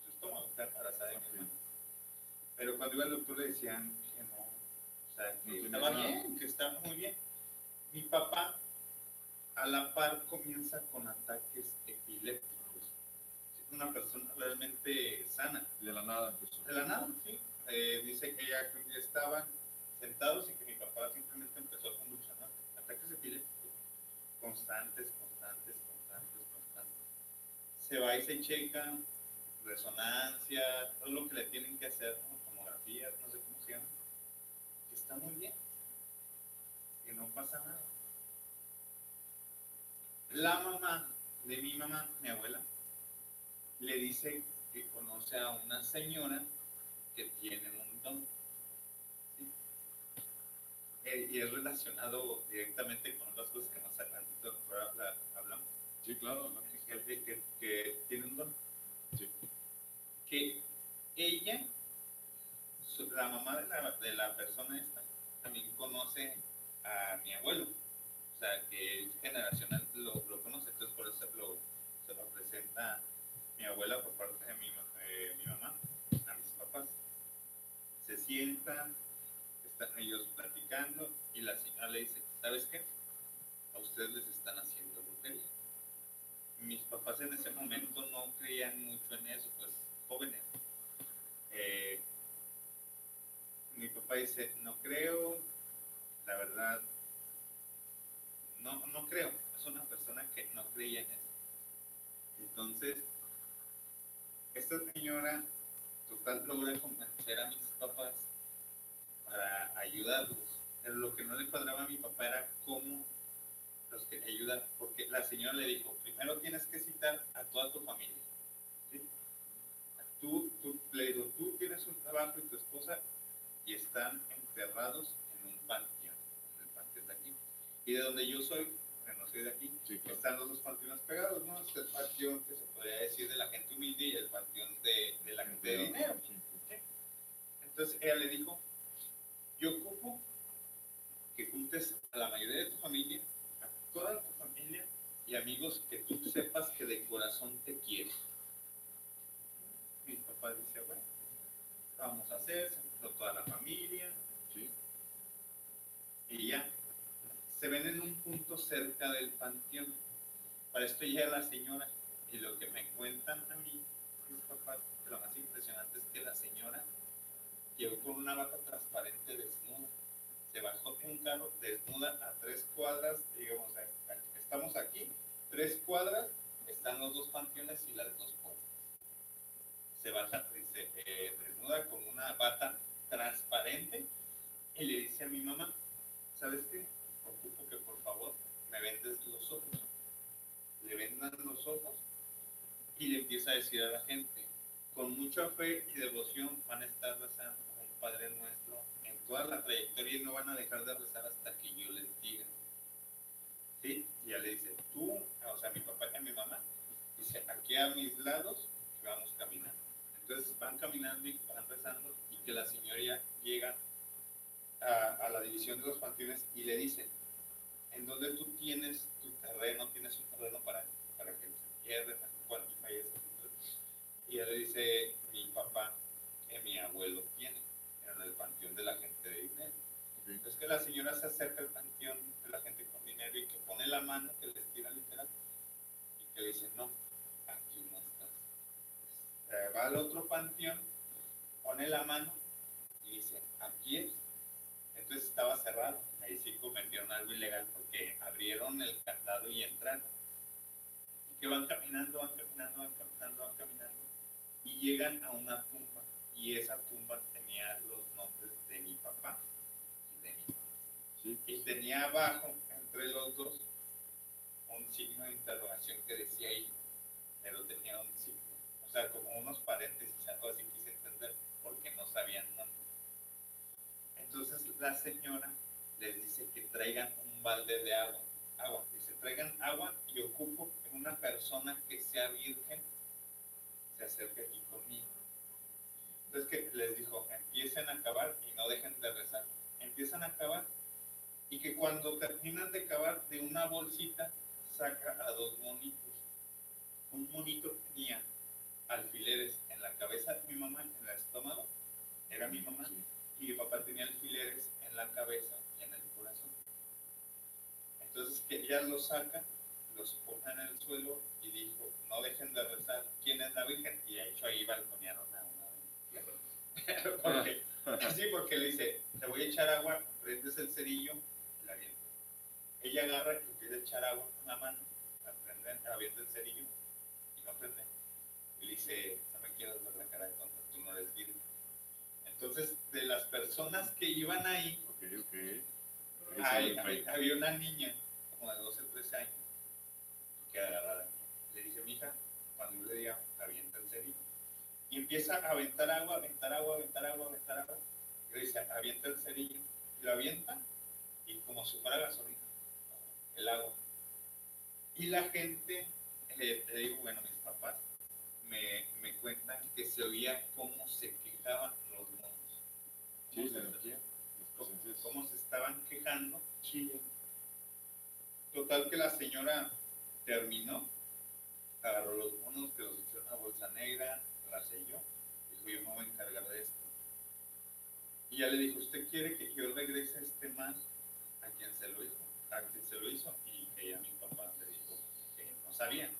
su estómago, está embarazada de mi. Pero cuando iba al doctor le decían tenía estaba bien, que estaba muy bien. Mi papá a la par comienza con ataques epilépticos. Es una persona realmente sana. De la nada, pues. De la nada, sí. Eh, dice que ya estaban sentados y que mi papá simplemente empezó a convulsionar. Ataques epilépticos. Constantes, constantes, constantes, constantes. Se va y se checa, resonancia, todo lo que le tienen que hacer, ¿no? tomografías, no sé cómo se llama. Que está muy bien. Que no pasa nada. La mamá de mi mamá, mi abuela, le dice que conoce a una señora que tiene un don. ¿sí? Eh, y es relacionado directamente con otras cosas que más adelantito habla- hablamos. Sí, claro. ¿no? Que, que- que- que tiene un don. Sí. Que ella, la mamá de la, de la persona esta, conoce a mi abuelo. O sea, que él generacional lo, conoce, entonces por eso lo, se lo presenta mi abuela por parte de eh, mi mamá a mis papás. Se sientan, están ellos platicando y la señora le dice, ¿sabes qué? A ustedes les están haciendo brujería. Mis papás en ese momento no creían mucho en eso, pues jóvenes. Eh, dice, no creo, la verdad, no, no creo. Es una persona que no creía en eso. Entonces, esta señora total logra convencer a mis papás para ayudarlos. Pero lo que no le cuadraba a mi papá era cómo los quería ayudar, porque la señora le dijo, primero tienes que citar a toda tu familia. Y están enterrados en un panteón, en el panteón de aquí. Y de donde yo soy, bueno, no soy de aquí, Sí, claro. están los dos panteones pegados, ¿no? Es el panteón que se podría decir de la gente humilde y el panteón de, de la gente de dinero. Entonces ella le dijo, yo ocupo que juntes a la mayoría de tu familia, a toda tu familia y amigos que tú sepas que de corazón te quieren. Mi papá dice, bueno, vamos a hacer, se toda la familia y ya. Se ven en un punto cerca del panteón. Para esto llega la señora y lo que me cuentan a mí, mis papás, lo más impresionante es que la señora llegó con una bata transparente desnuda. Se bajó de un carro desnuda a tres cuadras, digamos, estamos aquí, tres cuadras, están los dos panteones y las dos puertas. Se baja dice, eh, desnuda con una bata transparente y le dice a mi mamá, ¿sabes qué? Ocupo que por favor me vendes los ojos. Le vendan los ojos y le empieza a decir a la gente, con mucha fe y devoción van a estar rezando un Padre Nuestro en toda la trayectoria y no van a dejar de rezar hasta que yo les diga. ¿Sí? Y ya le dice, tú, o sea, mi papá y a mi mamá, dice, aquí a mis lados y vamos caminando. Entonces van caminando y van rezando que la señora ya llega a, a la división de los panteones y le dice, en donde tú tienes tu terreno, tienes un terreno para, para que se pierden cuando falleces. Y él le dice, mi papá, que mi abuelo tiene, en el panteón de la gente de dinero. Ok. Es que la señora se acerca al panteón de la gente con dinero y que pone la mano, que les tira literal, y que le dice, no, aquí no estás. Eh, va al otro panteón, pone la mano y dice, aquí es. Entonces estaba cerrado. Ahí sí cometieron algo ilegal porque abrieron el candado y entraron. Y que van caminando, van caminando, van caminando, van caminando. Y llegan a una tumba. Y esa tumba tenía los nombres de mi papá y de mi mamá. Sí. Y tenía abajo, entre los dos, un signo de interrogación que decía ahí, pero tenía un signo, o sea, como unos paréntesis, dónde. Entonces la señora les dice que traigan un balde de agua, agua, dice, traigan agua y ocupo que una persona que sea virgen se acerque aquí conmigo. Entonces que les dijo, empiecen a acabar y no dejen de rezar. Empiezan a acabar y que cuando terminan de cavar de una bolsita saca a dos monitos. Un monito tenía alfileres en la cabeza de mi mamá, en el estómago, era mi mamá, y mi papá tenía alfileres en la cabeza y en el corazón. Entonces ella los saca, los pone en el suelo y dijo, no dejen de rezar, ¿quién es la Virgen? Y de hecho ahí balconearon a una *laughs* porque, Sí, porque le dice, te voy a echar agua, prendes el cerillo la avientas. Ella agarra y empieza a echar agua con la mano, la prende, avienta el cerillo y no prende. Y le dice, no me quiero ver la cara de tonta, tú no eres virgen. Entonces, de las personas que iban ahí, había una niña, como de 12 o 13 años, que agarrada. Le dice, mija, cuando yo le diga, avienta el cerillo. Y empieza a aventar agua, aventar agua, aventar agua, aventar agua. Y le dice, avienta el cerillo. Y lo avienta, y como si fuera gasolina, el agua. Y la gente, eh, te digo, bueno, mis papás, me, me cuentan que se oía cómo se quejaban. Sí, Cómo la se- energía. Cómo, estaban quejando. Chillan. Total que la señora terminó, agarró los monos, que los echó en una bolsa negra, la selló, dijo yo me voy a encargar de esto. Y ya le dijo, ¿usted quiere que yo regrese este mal a quien se lo hizo? A quien se lo hizo, y ella, mi papá, le dijo que no sabía.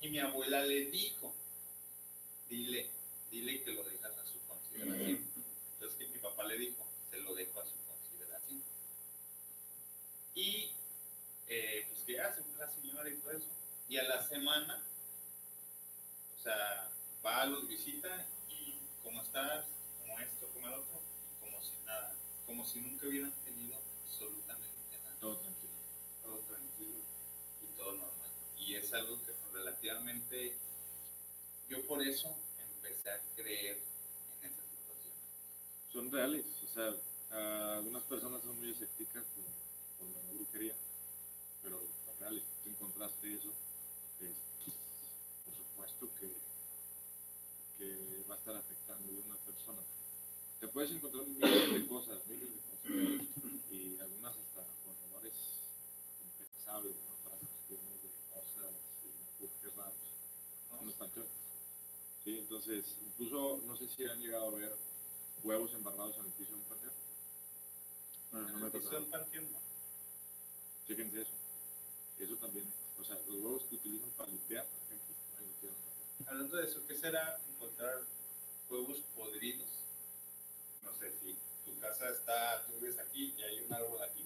Y mi abuela le dijo, dile, dile que lo dejas a su consideración. Papá le dijo, se lo dejo a su consideración. Y eh, pues que hace la señora y todo eso. Y a la semana, o sea, va, a los visita y cómo estás, como esto, como el otro, y como si nada, como si nunca hubieran tenido absolutamente nada, Todo tranquilo. todo tranquilo y todo normal. Y es algo que relativamente, yo por eso empecé a creer. Son reales. O sea, algunas personas son muy escépticas con, la brujería, pero son reales. Tú encontraste eso, es, por supuesto que, que va a estar afectando a una persona. Te puedes encontrar miles de cosas, miles de cosas, y algunas hasta con rumores impensables, ¿no? Frases de cosas y raros ¿no? entonces, incluso no sé si han llegado a ver huevos embarrados en el piso de un panteón. No, no me tocado. del panteón, no. Chéquense eso. Eso también, o sea, los huevos que utilizan para limpiar, por ejemplo. Hablando de eso, ¿qué será encontrar huevos podridos? No sé si tu casa está, tú vives aquí y hay un árbol aquí.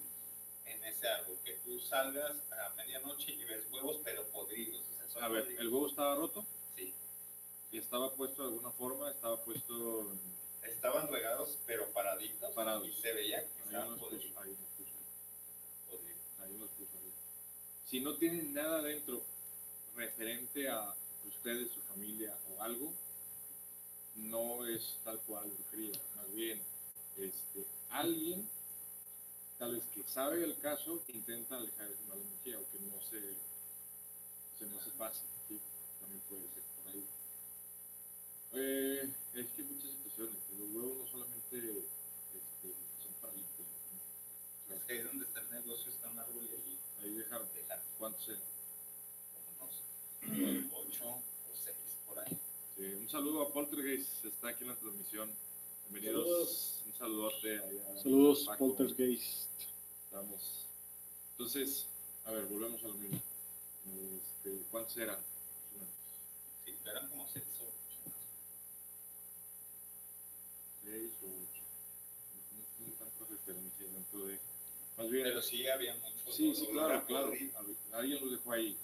En ese árbol, que tú salgas a medianoche y ves huevos, pero podridos. O sea, son A ver, podridos. el huevo estaba roto Sí, y estaba puesto de alguna forma, estaba puesto en- estaban regados, pero paraditos. Parados. Y se veía que estaban podridos. ahí nos puso, ahí nos puso. Si no tienen nada dentro referente a ustedes, su familia o algo, no es tal cual brujería, más bien este, alguien tal vez que sabe el caso intenta alejar esa mala energía o que no se, se no se pase, ¿sí? también puede ser por ahí. Eh, es que hay muchas situaciones, los huevos no solamente este, son para limpiar, ¿no? O Es que ahí donde está el negocio está un árbol y allí ahí dejaron, ¿cuántos eran? como unos *clears throat* ocho o seis por ahí. Sí, un saludo a Poltergeist, está aquí en la transmisión. Bienvenidos, Saludos. un saludote allá. Saludos, Paco. Poltergeist. Estamos. Entonces, a ver, volvemos a lo mismo. Este, ¿Cuántos eran? Sí, eran como seis o ocho. más Seis o ocho. No tiene tanta referencia dentro de. Más bien, Pero sí había mucho. sí, sí, claro, claro. Alguien lo dejó ahí.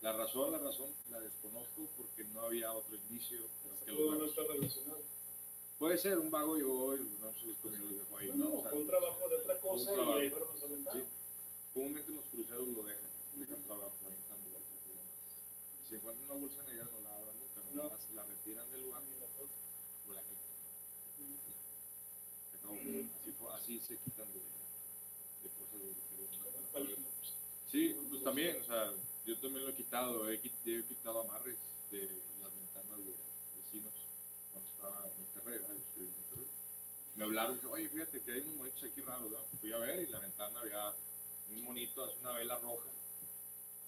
La razón, la razón, la desconozco porque no había otro indicio. que los Todo no está relacionado. Puede ser un vago llegó y no se les comió, lo dejó ahí. No, ¿no? O sea, fue un trabajo de otra cosa y ahí fueron los aventados. Sí. Comúnmente los cruceros lo dejan, dejan trabajo ahí, están si encuentran una bolsa negra no la abran nunca, No. la retiran del lugar Ni la toco. o la quitan. Así, se quitan de, de cosas de. Sí, pues también, o sea, yo también lo he quitado, he, he quitado amarres de las ventanas de vecinos cuando estaba en Monterrey. Me hablaron que, oye, fíjate que hay unos monitos aquí raros, ¿verdad? Fui a ver y en la ventana había un monito, hace una vela roja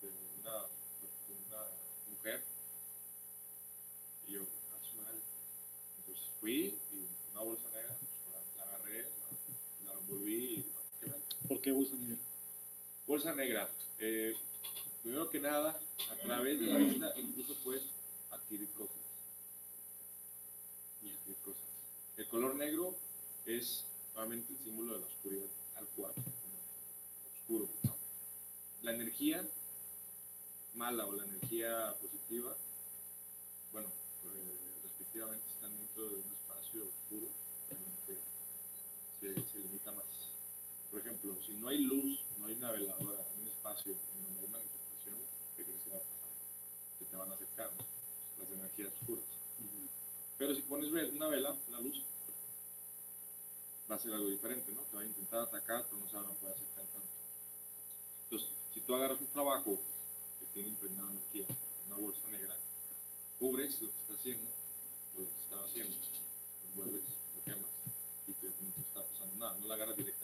de una, mujer. Y yo, a su madre. Entonces fui y una bolsa negra, pues, la, la agarré, la, la envolví y, ¿qué me ¿Por qué bolsa negra? Bolsa negra. Eh, primero que nada, a través de la vista incluso puedes adquirir cosas. El color negro es nuevamente el símbolo de la oscuridad al como oscuro. La energía mala o la energía positiva, bueno, eh, respectivamente están dentro de un espacio oscuro, obviamente se, se limita más. Por ejemplo, si no hay luz, no hay una veladora, un espacio en donde hay manifestación, ¿qué crees que va a pasar? Que te van a acercar ¿no? las energías oscuras. Pero si pones una vela, una luz, va a ser algo diferente, ¿no? Te va a intentar atacar, pero no se van a poder acercar tanto. Entonces, si tú agarras un trabajo que tiene impregnada energía, una bolsa negra, cubres lo que está haciendo, o lo que estaba haciendo, lo vuelves, lo quemas, y te, no te está pasando nada, no la agarras directamente.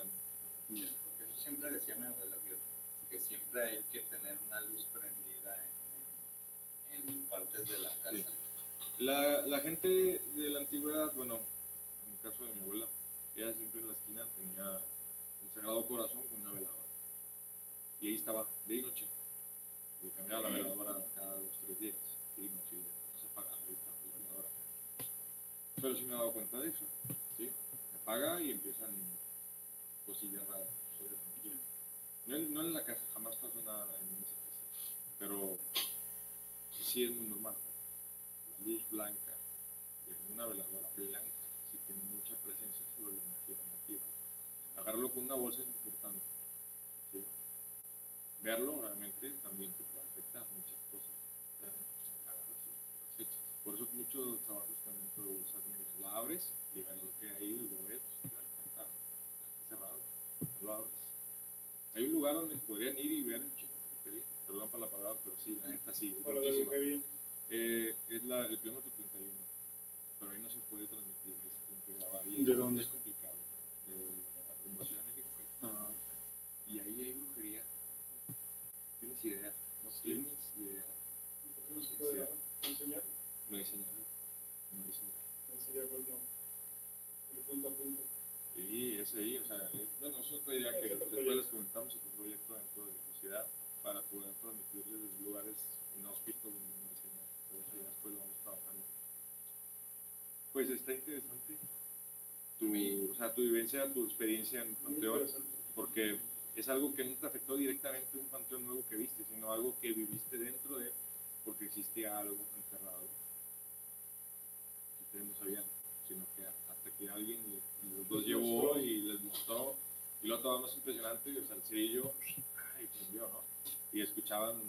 Porque eso siempre decía mi abuela que, siempre hay que tener una luz prendida en, en partes de la casa. Sí. La, la gente de la antigüedad, bueno, en el caso de mi abuela, ella siempre en la esquina tenía el Sagrado Corazón con una veladora. Y ahí estaba, de y noche. Y cambiaba la veladora cada dos tres días. Y noche no se apagaba y estaba la veladora. Pero sí me he dado cuenta de eso. ¿sí? Se apaga y empiezan cosillas raras. suceder. No, no en la casa, jamás pasó nada en esa casa. Pero sí es muy normal. La luz blanca una veladora blanca sí tiene mucha presencia sobre la energía negativa. Agarrarlo con una bolsa es importante. Verlo realmente también te puede afectar muchas cosas. Por eso muchos trabajos dentro de bolsas negras. La abres y ves lo que hay lo ves, te va a encantar. Está cerrado, no lo abres. Hay un lugar donde podrían ir y ver. Perdón por la palabra, pero sí, la neta sí. es Para. Eh, es la, el kilómetro 31, pero ahí no se puede transmitir, ahí se tiene que grabar. Y ¿De dónde? Es complicado. De, de Ciudad de México. Ah, Y ahí hay brujería. ¿Tienes idea? No tienes idea. ¿Por qué no se puede enseñar? No. No. Enseñar punto a punto. Y es ahí, o sea, bueno, es otra idea que después les comentamos, otro proyecto dentro de la sociedad para poder transmitirles desde lugares inhóspitos donde no. Pero eso ya después lo vamos trabajando. Pues está interesante tu, o sea, tu vivencia, tu experiencia en Panteón, porque es algo que no te afectó directamente un panteón nuevo que viste, sino algo que viviste dentro de, porque existía algo enterrado que no sabían, sino que hasta que alguien le- los llevó y les mostró, y lo otro más impresionante, sea, el cerillo, ay, prendió, ¿no? Y escuchaban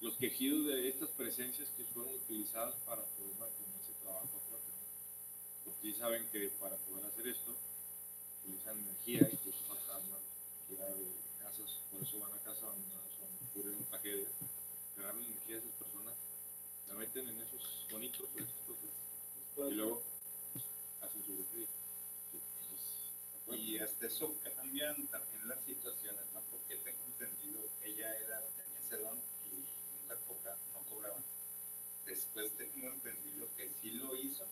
los quejidos de estas presencias que fueron utilizadas para poder mantener ese trabajo a flote, ¿no? Porque sí saben que para poder hacer esto, utilizan energía, incluso fantasmas, energía de casas, por eso van a casa abandonadas o ocurren tragedias, agarran energía de esas personas, la meten en esos bonitos, y luego hacen su brujería. Sí, hasta eso cambian también las situaciones, ¿no? Porque tengo entendido ella era, tenía ese don y nunca cobra, no cobraba. Después tengo entendido que sí lo hizo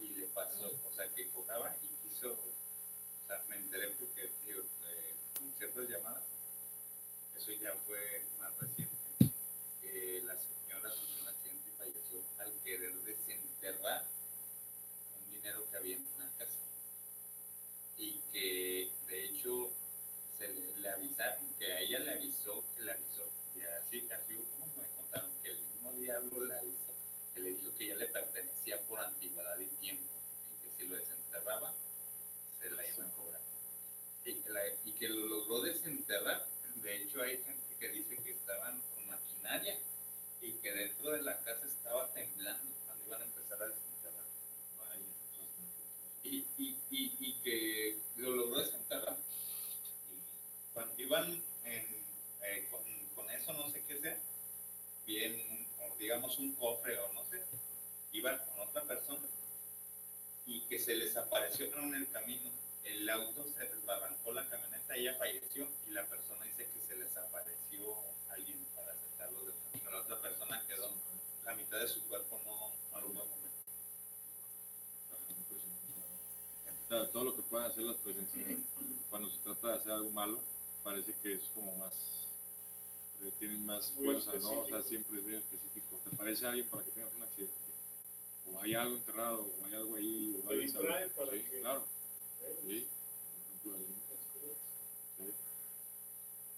y le pasó, o sea, que cobraba y quiso, o sea, me enteré porque digo, eh, con ciertas llamadas, eso ya fue más reciente, que la señora sufrió un accidente y falleció al querer desenterrar de hecho se le, avisaron, que a ella le avisó, que le avisó, y así, así como me contaron, que el mismo diablo le avisó, que le dijo que ella le pertenecía por antigüedad y tiempo, y que si lo desenterraba, se la iban a cobrar. Y que, la, y que lo logró desenterrar, de hecho hay gente que dice que estaban con maquinaria y que dentro de la iban eh, con, eso, no sé qué sea, bien, digamos un cofre o no sé, iban con otra persona y que se les apareció en el camino. El auto se desbarrancó la camioneta, ella falleció y la persona dice que se les apareció alguien para sacarlo del camino. La otra persona quedó, la mitad de su cuerpo no, no lo mover. Claro, todo lo que puedan hacer las presencias cuando se trata de hacer algo malo parece que es como más eh, tienen más fuerza, ¿no? O sea, siempre es bien específico. Te parece alguien para que tengas un accidente. O hay algo enterrado, o hay algo ahí, o sabe. para Sí, que- claro. Sí. Por ejemplo, ahí, sí.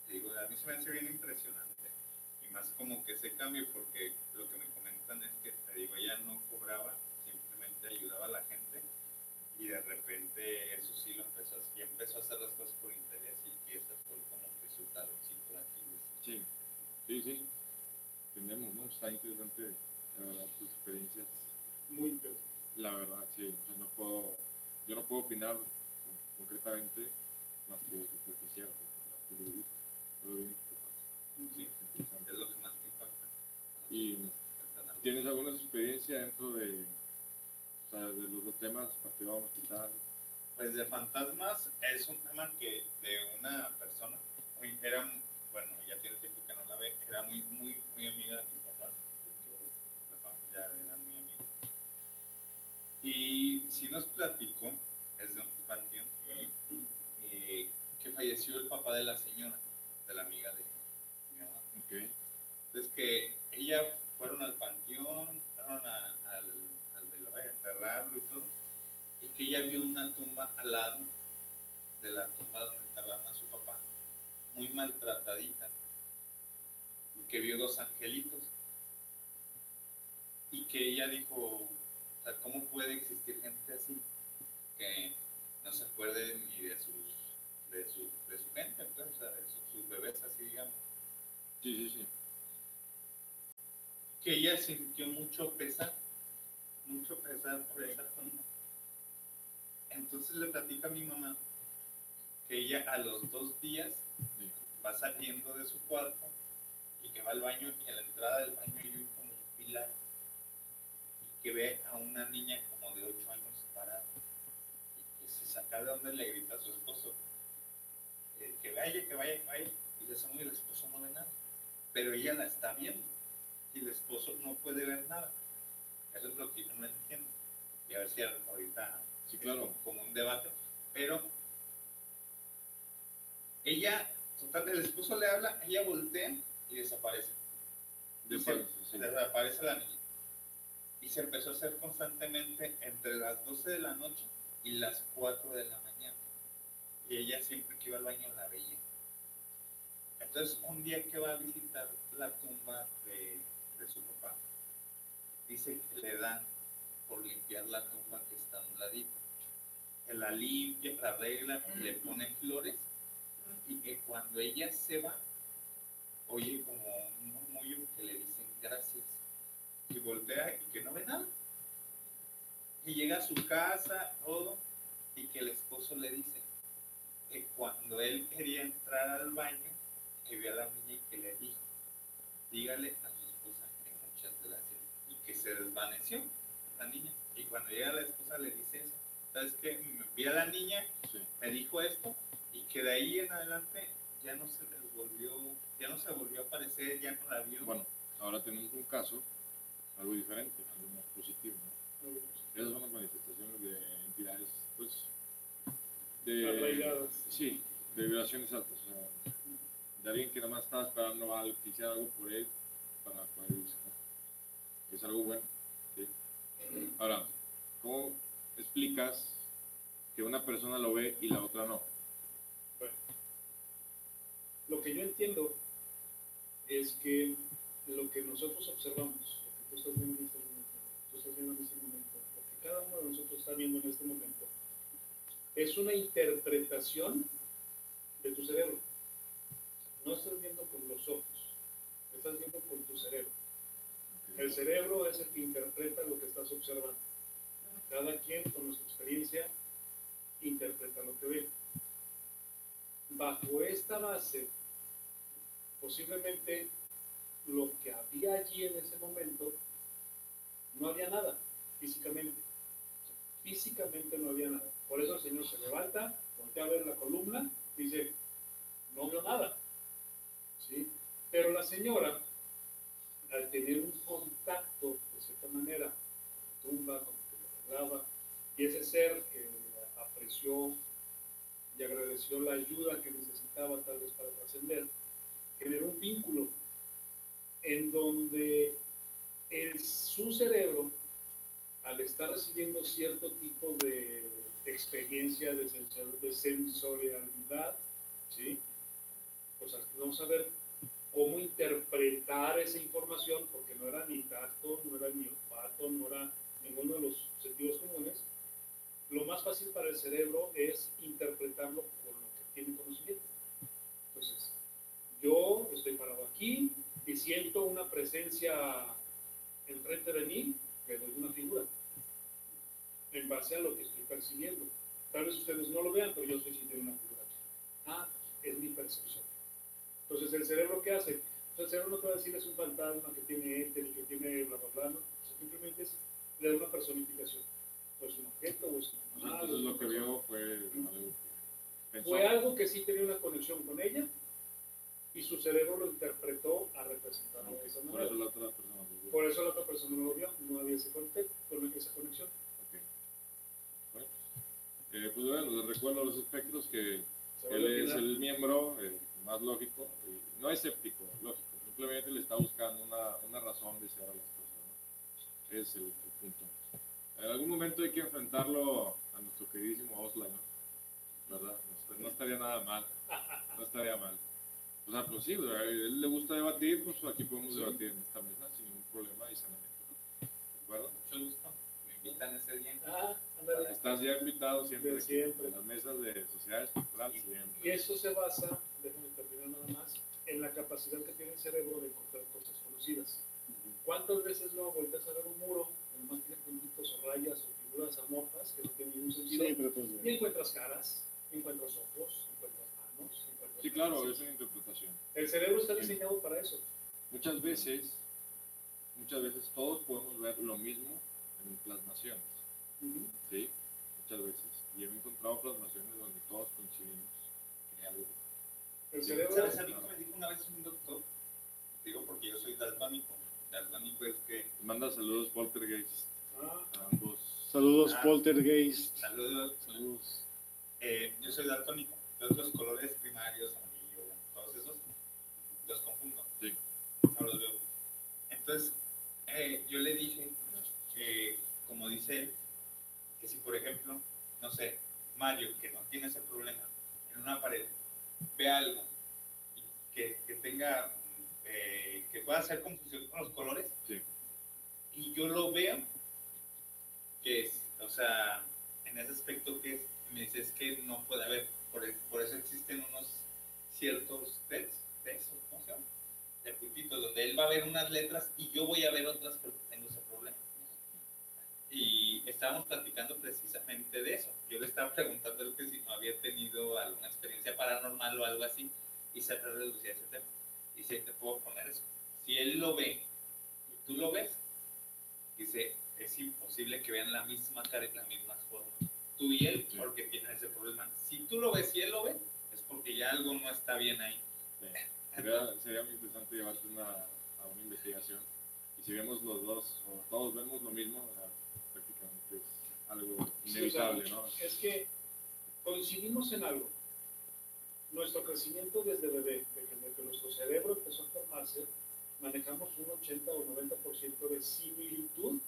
Te Digo, a mí se me hace bien impresionante. Y más como que ese cambio, porque lo que me comentan es que, te digo, ella no cobraba, simplemente ayudaba a la gente. Y de repente eso sí lo empezó a hacer, y empezó a hacer las cosas por interés y, y ese fue como que su taloncito de Aquiles. Sí, sí, sí. Entendemos, ¿no? Está interesante, la verdad, tus experiencias. Muy interesante. La verdad, sí. O sea, no puedo, yo no puedo opinar con- concretamente más que superficial. porque lo Sí, es lo que más te impacta. Y ¿Tienes alguna experiencia dentro de, o sea, de los dos temas, partido vamos a quitar? Pues de fantasmas es un tema que de una persona, muy- era, era muy, muy, muy amiga de mi papá. La familia era muy amiga. Y si nos platicó, es de un panteón, eh, que falleció el papá de la señora, de la amiga de mi mamá. Entonces que ella fueron al panteón, fueron a- al, al velorio a enterrarlo y todo, y que ella vio una tumba al lado de la tumba donde enterraron a su papá, muy maltratadita, que vio dos angelitos, y que ella dijo, o sea, ¿cómo puede existir gente así que no se acuerde ni de sus de su, de su gente, pues, o sea, de sus- sus bebés así digamos? sí, sí, sí. que ella sintió mucho pesar, mucho pesar por esa tumba. Entonces le platica a mi mamá que ella a los dos días va saliendo de su cuarto que va al baño y en la entrada del baño hay como un pilar y que ve a una niña como de 8 años parada y que se saca de donde le grita a su esposo eh, que vaya, que vaya, que vaya. Y le asoma y el esposo no ve nada pero ella la está viendo y el esposo no puede ver nada. Eso es lo que yo no entiendo. Y a ver si ahorita Sí, claro. como, como un debate, pero ella, total, el esposo le habla, ella voltea y desaparece. De Y se- sí. Desaparece la niña. Y se empezó a hacer constantemente entre las 12 de la noche y las 4 de la mañana. Y ella siempre que iba al baño la veía. Entonces, un día que va a visitar la tumba de, de su papá, dice que le dan por limpiar la tumba que está a un ladito. Que la limpia, la arregla, le pone flores y que cuando ella se va, oye como un murmullo que le dicen gracias y voltea y que no ve nada. Y llega a su casa, todo, y que el esposo le dice que cuando él quería entrar al baño, que vio a la niña y que le dijo, dígale a su esposa que muchas gracias. Y que se desvaneció la niña. Y cuando llega la esposa le dice eso. ¿Sabes qué? Me Vi a la niña, sí. me dijo esto, y que de ahí en adelante ya no se les volvió, ya no se volvió a aparecer, ya no la. Bueno, ahora tenemos un caso, algo diferente, algo más positivo. ¿no? Esas son las manifestaciones de entidades, pues, de... Arraigadas. Sí, de vibraciones altas. O sea, de alguien que nada más estaba esperando algo, que hiciera algo por él para poder irse. ¿no? Es algo bueno. ¿sí? Ahora, ¿cómo explicas que una persona lo ve y la otra no? Lo que yo entiendo es que lo que nosotros observamos, lo que tú estás viendo en este momento, lo que tú estás viendo en este momento, lo que cada uno de nosotros está viendo en este momento, es una interpretación de tu cerebro. No estás viendo con los ojos, estás viendo con tu cerebro. El cerebro es el que interpreta lo que estás observando. Cada quien con nuestra experiencia interpreta lo que ve. Bajo esta base, posiblemente lo que había allí en ese momento, no había nada físicamente. Físicamente no había nada. Por eso el Señor se levanta, voltea a ver la columna, dice, no veo nada. ¿Sí? Pero la señora, al tener un contacto, de cierta manera, con la tumba, con lo que arreglaba, y ese ser que apreció y agradeció la ayuda que necesitaba tal vez para trascender, generó un vínculo en donde el, su cerebro, al estar recibiendo cierto tipo de experiencia de, sensor, de sensorialidad, ¿sí? pues al no saber cómo interpretar esa información, porque no era ni tacto, no era ni olfato, no era ninguno de los sentidos comunes, lo más fácil para el cerebro es interpretarlo con lo que tiene conocimiento. Yo estoy parado aquí y siento una presencia enfrente de mí, le doy una figura, en base a lo que estoy percibiendo. Tal vez ustedes no lo vean, pero yo estoy sintiendo una figura. Ah, es mi percepción. Entonces, ¿el cerebro qué hace? El cerebro no te va a decir es un fantasma que tiene éter y que tiene bla, bla, bla, no. Simplemente es, le da una personificación. O es un objeto, o es un animal. Entonces lo que una vio fue algo que pensó. fue algo que sí tenía una conexión con ella y su cerebro lo interpretó a representarlo de esa Por manera. eso la otra persona lo vio. Por eso la otra persona lo vio, no había ese contexto, con esa conexión. Ok. Bueno, eh, pues bueno, les recuerdo a los espectros que él es el miembro eh, más lógico, y no escéptico, lógico, simplemente le está buscando una, una razón de ser a las cosas. ¿no? Es el, el punto. En algún momento hay que enfrentarlo a nuestro queridísimo Osla, ¿no? ¿verdad? No, no estaría nada mal, no estaría mal. O sea, pues sí, a él le gusta debatir, pues aquí podemos Sí. debatir en esta mesa sin ningún problema y sanamente. ¿no? ¿De acuerdo? Mucho gusto. Me invitan ese día. Ah. Estás ya invitado siempre, De siempre. en las mesas de sociedad espectral, Y siempre. eso se basa, déjenme terminar nada más, en la capacidad que tiene el cerebro de encontrar cosas conocidas. ¿Cuántas veces no volteas a ver un muro, que nomás tiene puntitos o rayas o figuras amorfas que no tienen ningún sentido? Sí, pero pues, Y encuentras caras, encuentras ojos, Sí, claro, es una interpretación. El cerebro está diseñado para eso. Muchas veces, muchas veces todos podemos ver lo mismo en plasmaciones. ¿sí? Muchas veces. Y he encontrado plasmaciones donde todos coincidimos en algo. El Sí, cerebro, ¿Sabes? A mí que me dijo una vez un doctor, digo porque yo soy daltónico. Daltónico es que, Manda saludos Poltergeist ah, a ambos. Saludos, Ah. Poltergeist. saludos, Saludos. eh, yo soy daltónico. Los colores primarios, amarillo, todos esos, los confundo. Sí. No los veo. Entonces, eh, yo le dije, que, como dice él, que si por ejemplo, no sé, Mario, que no tiene ese problema, en una pared, ve algo que, que tenga, eh, que pueda hacer confusión con los colores, Sí. y yo lo veo, que es, o sea, en ese aspecto que es, me dice, es que no puede haber, por, e- por eso existen unos ciertos tests, tests, ¿cómo se llama? De puntitos, donde él va a ver unas letras y yo voy a ver otras, pero tengo ese problema. Y estábamos platicando precisamente de eso. Yo le estaba preguntando que si no había tenido alguna experiencia paranormal o algo así, y se reducía ese tema. Y si te puedo poner eso. Si él lo ve y tú lo ves, dice, es imposible que vean la misma cara y las mismas formas. Tú y él, Sí. porque tienen ese problema. Si tú lo ves y él lo ve, es porque ya algo no está bien ahí. Sí. Sería, sería muy interesante llevarte una, a una investigación. Y si vemos los dos, o todos vemos lo mismo, o sea, prácticamente es algo inevitable, ¿no? es que coincidimos en algo. Nuestro crecimiento desde bebé, desde que nuestro cerebro empezó a formarse, manejamos un 80 o 90% de similitud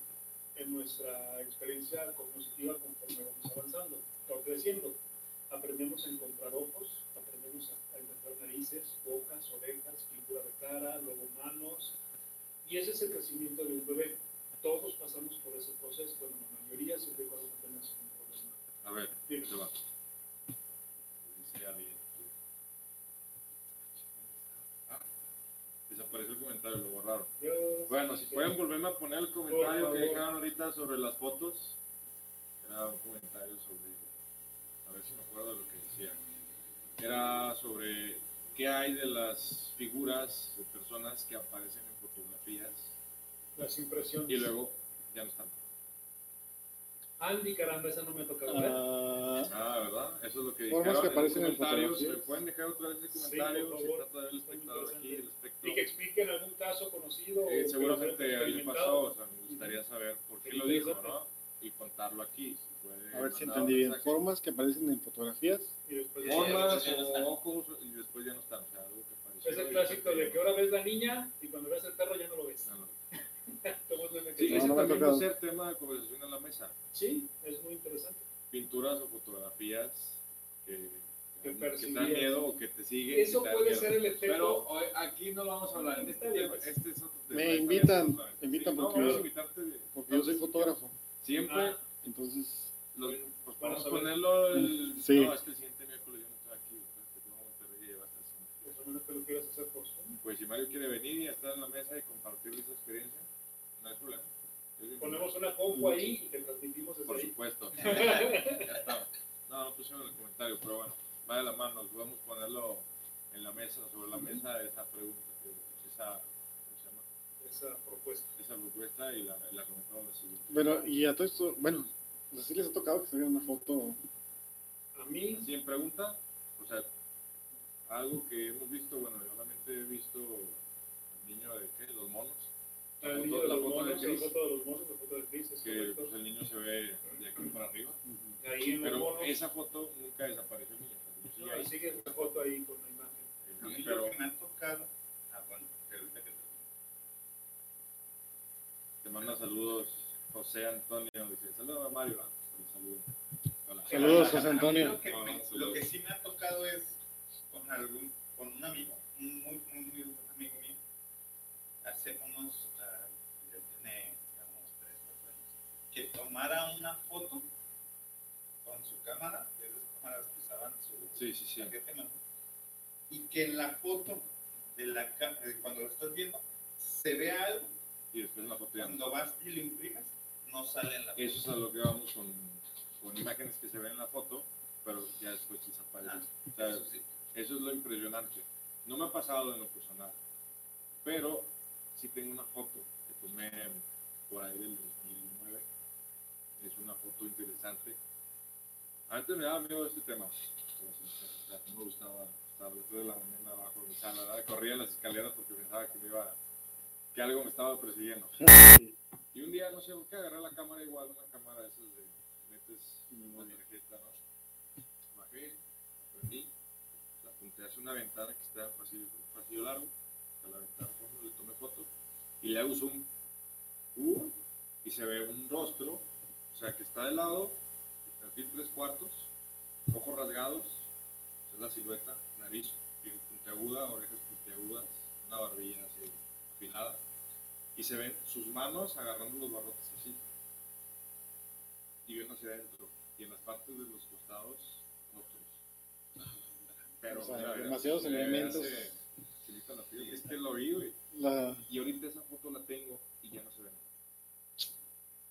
en nuestra experiencia cognitiva conforme vamos avanzando, creciendo. Aprendemos a encontrar ojos, aprendemos a, encontrar narices, bocas, orejas, figura de cara, luego manos. Y ese es el crecimiento de un bebé. Todos pasamos por ese proceso, bueno, la mayoría siempre cuando no tengas un problema. A ver, Dime. se va. Dice alguien. Ah, desapareció el comentario, lo borraron. Bueno, si pueden volverme a poner el comentario que dejaron ahorita sobre las fotos. Era un comentario sobre. A ver si me acuerdo de lo que decía. Era sobre qué hay de las figuras de personas que aparecen en fotografías Las impresiones. y luego ya no están. Andy, caramba, esa no me ha tocado ver. Ah, Ah, ¿verdad? Eso es lo que Formas que aparecen en comentarios. fotografías. ¿Me pueden dejar otra vez el Sí, comentario? por si favor. está todavía el espectador aquí, el. Y que expliquen algún caso conocido. Eh, seguramente ahí pasó, o sea, me gustaría saber por qué Sí, lo dijo. ¿no? Y contarlo aquí. si puede a ver si entendí bien. Formas que aparecen en fotografías. Y después Sí, Formas ya no o ojos y después ya no están. O sea, algo que apareció es el clásico de que ahora ves la niña y cuando ves el perro ya no lo ves. ya no. Sí, ese no también va a ser tema de conversación en la mesa. Sí, es muy interesante. Pinturas o fotografías que, Que que te dan miedo o que te siguen. Eso puede miedo. ser el efecto. Pero hoy, aquí no lo vamos a hablar. En este, bien, tema, pues. este es otro tema. Me invitan, me invitan Sí, porque- vamos a invitarte de- Porque yo soy fotógrafo. Siempre Ah. Entonces, los, pues vamos a ponerlo el. Sí. No, es que el siguiente miércoles yo no estoy aquí. Monterrey y. Pues a menos que lo quieras hacer por Zoom. Pues si Mario quiere venir y estar en la mesa y compartir esa experiencia, Ponemos una compu ahí y te transmitimos desde Por ahí. supuesto. *laughs* ya está. No, no pusieron en el comentario, pero bueno, va de la mano. Podemos ponerlo en la mesa, sobre la mesa, esa pregunta, que- esa, ¿cómo se llama? Esa propuesta. Esa propuesta y la, la comentamos la siguiente. bueno, y a todo esto, bueno, no sé si les ha tocado que se vea una foto. A mí, Así en pregunta, o sea, algo que hemos visto, bueno, yo solamente he visto el niño de ¿qué? los monos, el niño de la los foto de monos, la Chris. foto de los monos, la foto de Chris, es que correcto. pues, el niño se ve de aquí para arriba. Ahí en los Pero monos, esa foto nunca desapareció no, ahí. y sigue la foto ahí con la imagen. A mí Pero lo que me ha tocado. Ah, bueno, que ahorita que te manda saludos José Antonio, dice, saludos a Mario. ah, un saludo. Hola. Saludos, José A mí Antonio. Lo que, me- Ah, lo saludos. que sí me ha tocado es con algún, con un amigo, un muy, muy, muy buen amigo mío, hace unos, ah, ya tiene, digamos, tres, cuatro años, que tomara una foto con su cámara, de esas cámaras que usaban su Sí, sí, y que en la foto de la cá- de cuando lo estás viendo se ve algo, Y después en la foto cuando vas y lo imprimes, no sale en la foto. Eso es a lo que vamos con, con imágenes que se ven en la foto, pero ya después desaparecen. Ah, O sea, Eso sí. eso es lo impresionante. No me ha pasado en lo personal, pero sí tengo una foto que tomé por ahí del 2009. Es una foto interesante. Antes me daba miedo este tema. no me gustaba estar a las 3 de la mañana abajo de mi sala. Corría las escaleras porque pensaba que me iba que algo me estaba persiguiendo. Y un día, no sé qué, agarré la cámara igual, una cámara de esas de metes una tarjeta, ¿no? Bajé, la prendí, la apunté hacia una ventana que está en un pasillo, pasillo largo, a la ventana le tomé foto y le hago zoom. Uh, y se ve un rostro, o sea, que está de lado, perfil tres cuartos, ojos rasgados, es la silueta, nariz puntiaguda, orejas puntiagudas, una barbilla así afilada y se ven sus manos agarrando los barrotes así y viendo hacia adentro y en las partes de los costados otros pero O sea, mira, mira, demasiados se me elementos. hace- se hizo la piel. es que lo vi güey, La, y ahorita esa foto la tengo y ya no se ve nada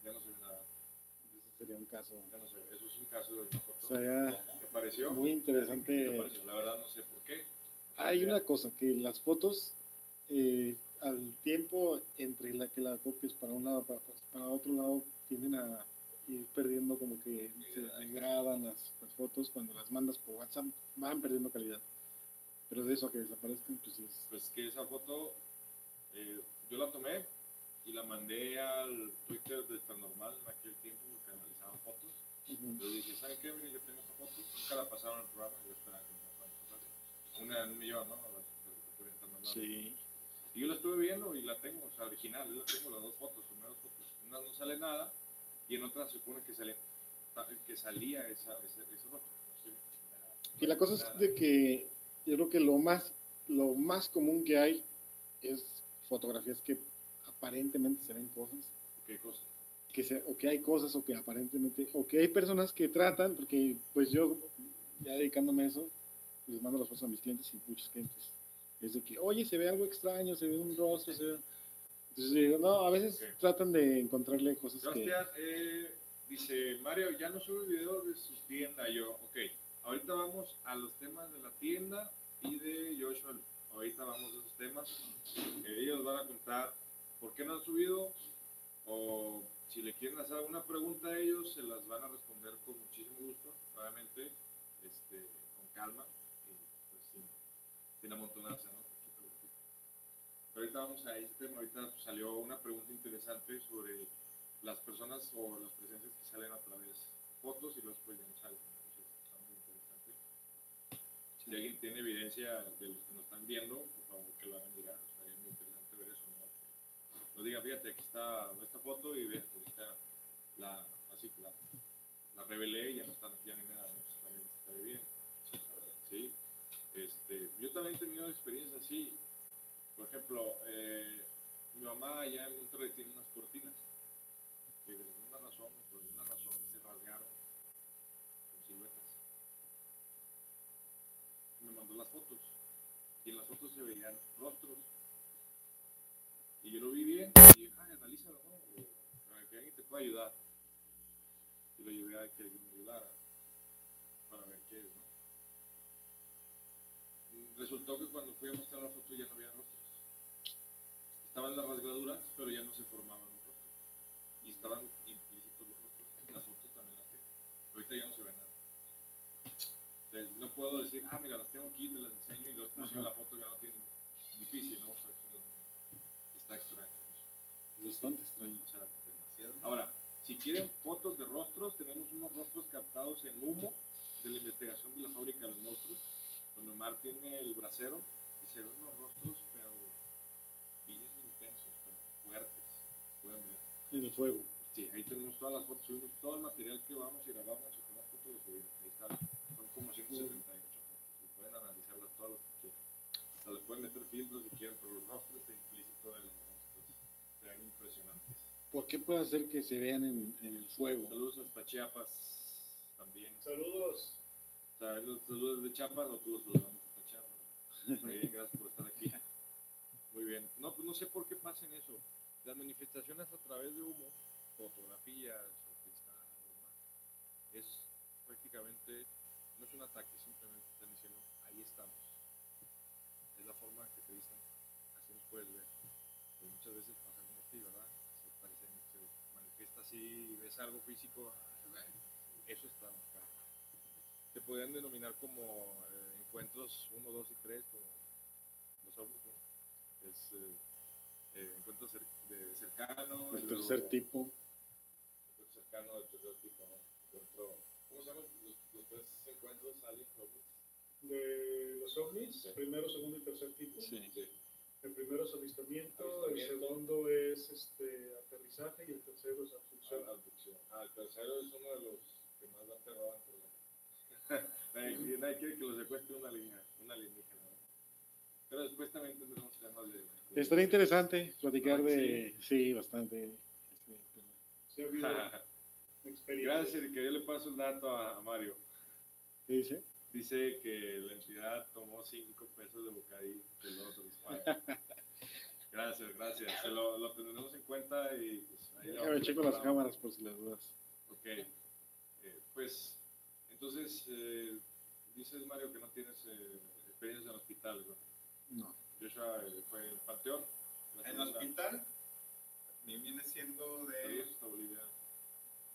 ya no se ve nada ese sería un caso. no ve eso es un caso de muy interesante. la verdad no sé por qué Hay una cosa, que las fotos, eh, al tiempo entre la que la copias para un lado, para, para otro lado, tienden a ir perdiendo como que se degradan las, las fotos cuando las mandas por WhatsApp, van perdiendo calidad. Pero de eso a que desaparezcan, pues es... pues que esa foto eh, yo la tomé y la mandé al Twitter de Tan Normal en aquel tiempo fotos. Ujú. Entonces dije, ¿saben qué? Yo tengo esta foto, nunca la pasaron al programa, yo esperaba que me la. Una en un millón, ¿no? Las pueden estar mandando. Sí. Y yo la estuve viendo y la tengo, o sea, original, yo la tengo las dos fotos, tomé dos fotos. En una no sale nada y en otra se supone que, sale, que salía esa, esa, esa foto. No sé, nada, Y la cosa nada. es de que yo creo que lo más, lo más común que hay es fotografías que aparentemente se ven cosas. ¿Qué cosa? Que se, o que hay cosas o que aparentemente, o que hay personas que tratan, porque pues yo ya dedicándome a eso, les mando las fotos a mis clientes y muchos clientes. Es de que, oye, se ve algo extraño, se ve un rostro, se ve... Entonces digo, no, a veces Ok. tratan de encontrarle cosas que... Sebastián, eh, dice Mario, ya no sube videos de su tienda. Yo, ok, ahorita vamos a los temas de la tienda y de Joshua. Ahorita vamos a esos temas. Eh, ellos van a contar por qué no han subido o si le quieren hacer alguna pregunta a ellos, se las van a responder con muchísimo gusto, obviamente, este, con calma y pues sin, sin amontonarse, ¿no? Pero ahorita vamos a este tema, ahorita salió una pregunta interesante sobre las personas o las presencias que salen a través de fotos y luego después ya no salen. Entonces, está muy interesante. Si alguien tiene evidencia de los que nos están viendo, por favor que lo hagan llegar. O sea, es muy interesante ver eso, ¿no? Que Nos digan, fíjate, aquí está esta foto y ve, pues está la, así, la, revelé y ya no está, ya ni nada, ¿no? También está bien. Sí. Este, yo también he tenido experiencias así. Por ejemplo, eh, mi mamá allá en Monterrey tiene unas cortinas que de alguna razón por alguna razón se rasgaron con siluetas. Me mandó las fotos y en las fotos se veían rostros. Yo lo vi bien y dije, ay, analízalo, ¿no? Para que alguien te pueda ayudar. Y lo llevé a que alguien me ayudara para ver qué es, ¿no? Y Resultó que cuando fui a mostrar la foto ya no había rostros. Estaban las rasgaduras, pero ya no se formaban los rostros y estaban implícitos los rostros. Las fotos también las tengo. Ahorita ya no se ve nada. Entonces, no puedo decir, ah, mira, las tengo aquí, te las enseño y luego Ajá. la foto ya no tiene difícil, ¿no? Bastante extraño. Ahora, si quieren fotos de rostros, tenemos unos rostros captados en humo de la investigación de la fábrica de los monstruos, donde Omar tiene el brasero y se ven unos rostros, pero bien intensos, pero fuertes. Pueden ver. En el fuego. Sí, ahí tenemos todas las fotos, subimos todo el material que vamos y grabamos y con las fotos lo subimos. Ahí está, son como 178 fotos. Y pueden analizarlas todas las que quieran. O sea, le pueden meter filtros si quieren, pero los rostros está implícito. Se ven impresionantes. ¿Por qué puede hacer que se vean en, en el fuego? Saludos hasta Chiapas también. Saludos. Saludos de Chiapas o tú los saludamos hasta Chiapas. Muy bien, gracias por estar aquí. Muy bien. No, pues no sé por qué pasen eso. Las manifestaciones a través de humo, fotografías, o cristal, o es prácticamente, no es un ataque, simplemente están diciendo, ahí estamos. Es la forma que te dicen, así nos puedes ver. Muchas veces pasa como a ti, ¿verdad? Se, parece, se manifiesta así, ves algo físico, eso está acá. Se podrían denominar como eh, encuentros 1, 2 y 3, como los ovnis, ¿no? Es eh, eh, encuentros cer- de cercano. El y tercer tipo. encuentro cercano del tercer tipo, ¿no? Encuentro, ¿cómo se llaman los, los tres encuentros aliens ovnis? De los ovnis, Sí. primero, segundo y tercer tipo. Sí. Sí. El primero es avistamiento, el segundo es este aterrizaje y el tercero es abducción. Ah, abducción. Ah, el tercero es uno de los que más da terror entre los... *laughs* nadie, nadie quiere que lo secuestre una, línea, una alienígena, ¿no? Pero después también tendremos temas de... de- Estaría interesante platicar de... Sí, bastante. este, tema. Sí, ha habido. *laughs* Gracias, que yo le paso el dato a, a Mario. ¿Qué dice? Dice que la entidad tomó 5 pesos de bocadillo del otro. *laughs* Gracias, gracias. Se lo, lo tendremos en cuenta y pues, ahí lo vamos checo las cámaras por si las dudas. Ok. Eh, pues, entonces, eh, dices Mario que no tienes eh, experiencia en hospitales, ¿no? No. Joshua eh, fue en Panteón. En segunda. hospital, mi viene siendo de Bolivia.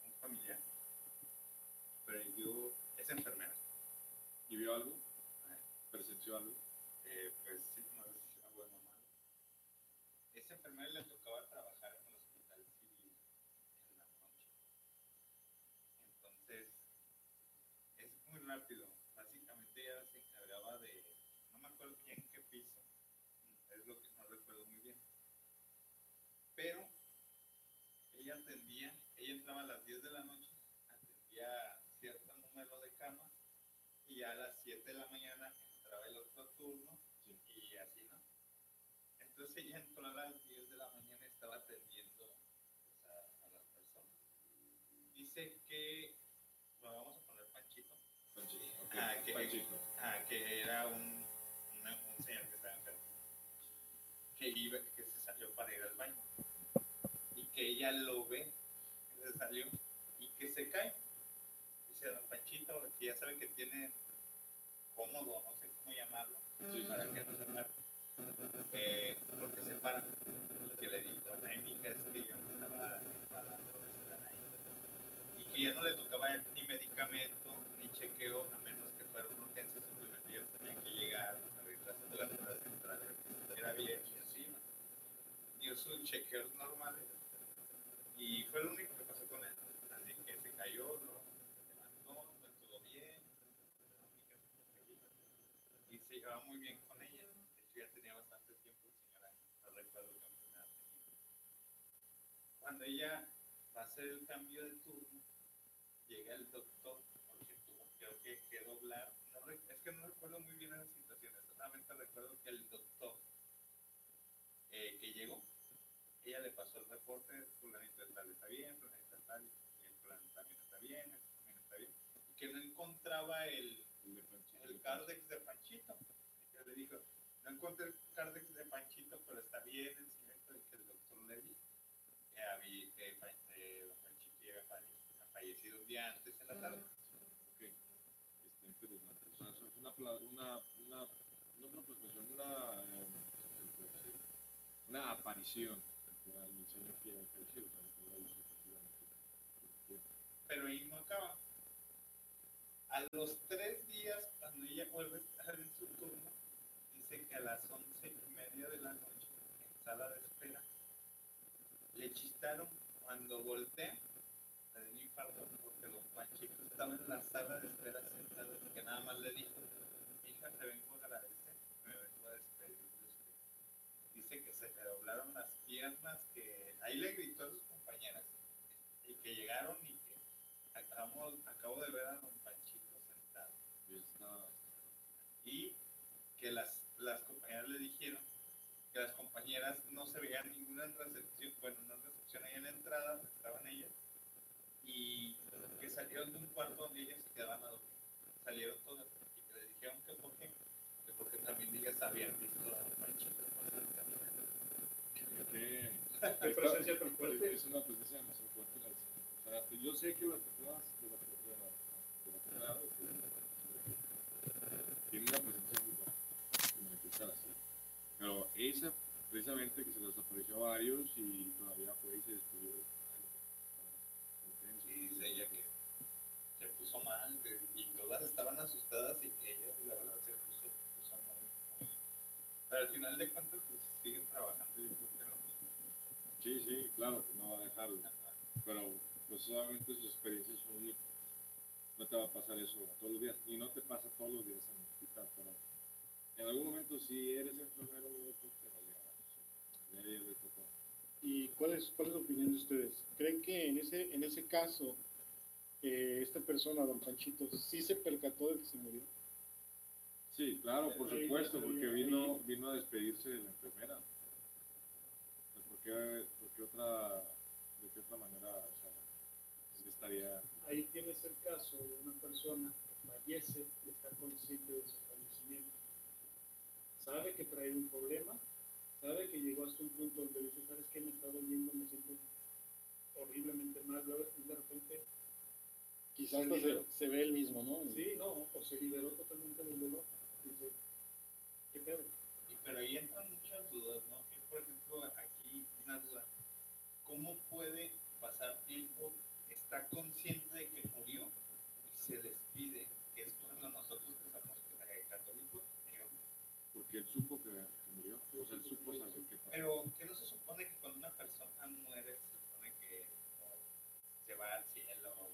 un familiar, pero yo es enfermera. ¿Y vio algo? ¿Presenció algo? Eh, pues sí, no es algo de mamá. Esa enfermera le tocaba trabajar en el hospital civil en la noche. Entonces, es muy rápido. Básicamente ella se encargaba de, no me acuerdo bien qué piso, es lo que no recuerdo muy bien. Pero ella atendía, ella entraba a las 10 de la noche, atendía cierto número de camas y ya a las 7 de la mañana entraba el otro turno y así, ¿no? Entonces ella entró a las 10 de la mañana y estaba atendiendo pues, a, a las personas. Dice que, bueno, vamos a poner Panchito, Panchito. Ah, que- Panchito. ah, que era un, una- un señor que estaba enfermo, que, iba, que se salió para ir al baño. ella lo ve, que se salió y que se cae. Dice Don Panchito, que ya sabe que tiene cómodo, no sé cómo llamarlo, Sí. para que no se pare. Eh, porque se para. Y que le dijo, ay, mija, es que yo me estaba de estar ahí. Y que ya no le tocaba ni medicamento, ni chequeo, a menos que fuera una urgencia, simplemente ellos tenían que llegar a revisar las pruebas centrales, que era bien y ¿no? Dio sus chequeos normales y fue lo único que pasó con él. Así que se cayó, lo levantó, fue todo bien. la única cosita. Y se llevaba muy bien con ella. De hecho, ya tenía bastante tiempo, señora, recuerdo qué enfermedad tenía. Cuando ella va a hacer el cambio de turno, llega el doctor, porque tuvo creo que, que doblar. No es que no recuerdo muy bien las situaciones, solamente recuerdo que el doctor eh, que llegó, ella le pasó el reporte, fulanito tal está bien, fulanito tal, el plan también está bien, este también está bien, que no encontraba el, El el Cardex de Panchito. Le dijo, no encontré el Cardex de Panchito, pero está bien, es cierto, y que el doctor le dijo que, había, que don Panchito falle- fallecido un día antes en la tarde. Ok. Está interesante. O sea, eso es una, pla- una, una, no una una, eh, ¿qué se puede decir? una aparición del señor que. O sea. Pero ahí no acaba. A los tres días, cuando ella vuelve a estar en su turno, dice que a las once y media de la noche, en sala de espera, le chistaron cuando voltea, le dio un infarto porque don Panchito estaba en la sala de espera sentado y que nada más le dijo, hija, te vengo a agradecer, me vengo a despedir de usted. Dice que se le doblaron las piernas, que ahí le gritó a sus compañeras y que llegaron y que acabamos, acabo de ver a don Panchito sentado Y que las le dijeron que las compañeras no se veían ninguna recepción, bueno, una recepción ahí en la entrada, estaban ellas, y que salieron de un cuarto donde ellas se quedaban a dormir. Salieron todas y que le dijeron que por qué, que porque también ellas habían visto Qué la Señor. O sea, yo sé que las personas de la de la- de la de-. Pero esa, precisamente, que se les apareció a varios y todavía fue y se destruyó. Y dice ella que se puso mal y todas estaban asustadas y que ella la verdad se puso, puso muy- Pero al final de cuentas pues siguen trabajando y yo creo que lo mismo. Sí, sí, claro, que no va a dejarlo. Pero pues solamente sus experiencias son únicas. No te va a pasar eso todos los días. Y no te pasa todos los días en el hospital. Pero en algún momento, si eres enfermero, pues. ¿Y cuál es, cuál es la opinión de ustedes? ¿Creen que en ese, en ese caso, eh, esta persona, don Panchito, sí se percató de que se murió? Sí, claro, por Sí, supuesto, sí, porque vino, vino a despedirse de la enfermera. Sea, ¿Por qué, por qué otra, de qué otra manera, o sea, él estaría... Ahí tienes el caso de una persona que fallece y está consciente de su. Sabe que trae un problema, sabe que llegó hasta un punto donde dice, ¿sabes qué? Me está doliendo, me siento horriblemente mal, luego, y de repente, Quizás se, se ve el mismo, ¿no? sí, no, o se liberó totalmente del dolor. Dice, ¿qué pedo? Y, pero ahí entran muchas dudas, ¿no? Que, por ejemplo, aquí una duda. ¿Cómo puede pasar tiempo, está consciente de que murió y se despide? Porque él supo que, que murió. O sea, él supo saber qué pasó. Pero que no se supone que cuando una persona muere, se supone que o, se va al cielo o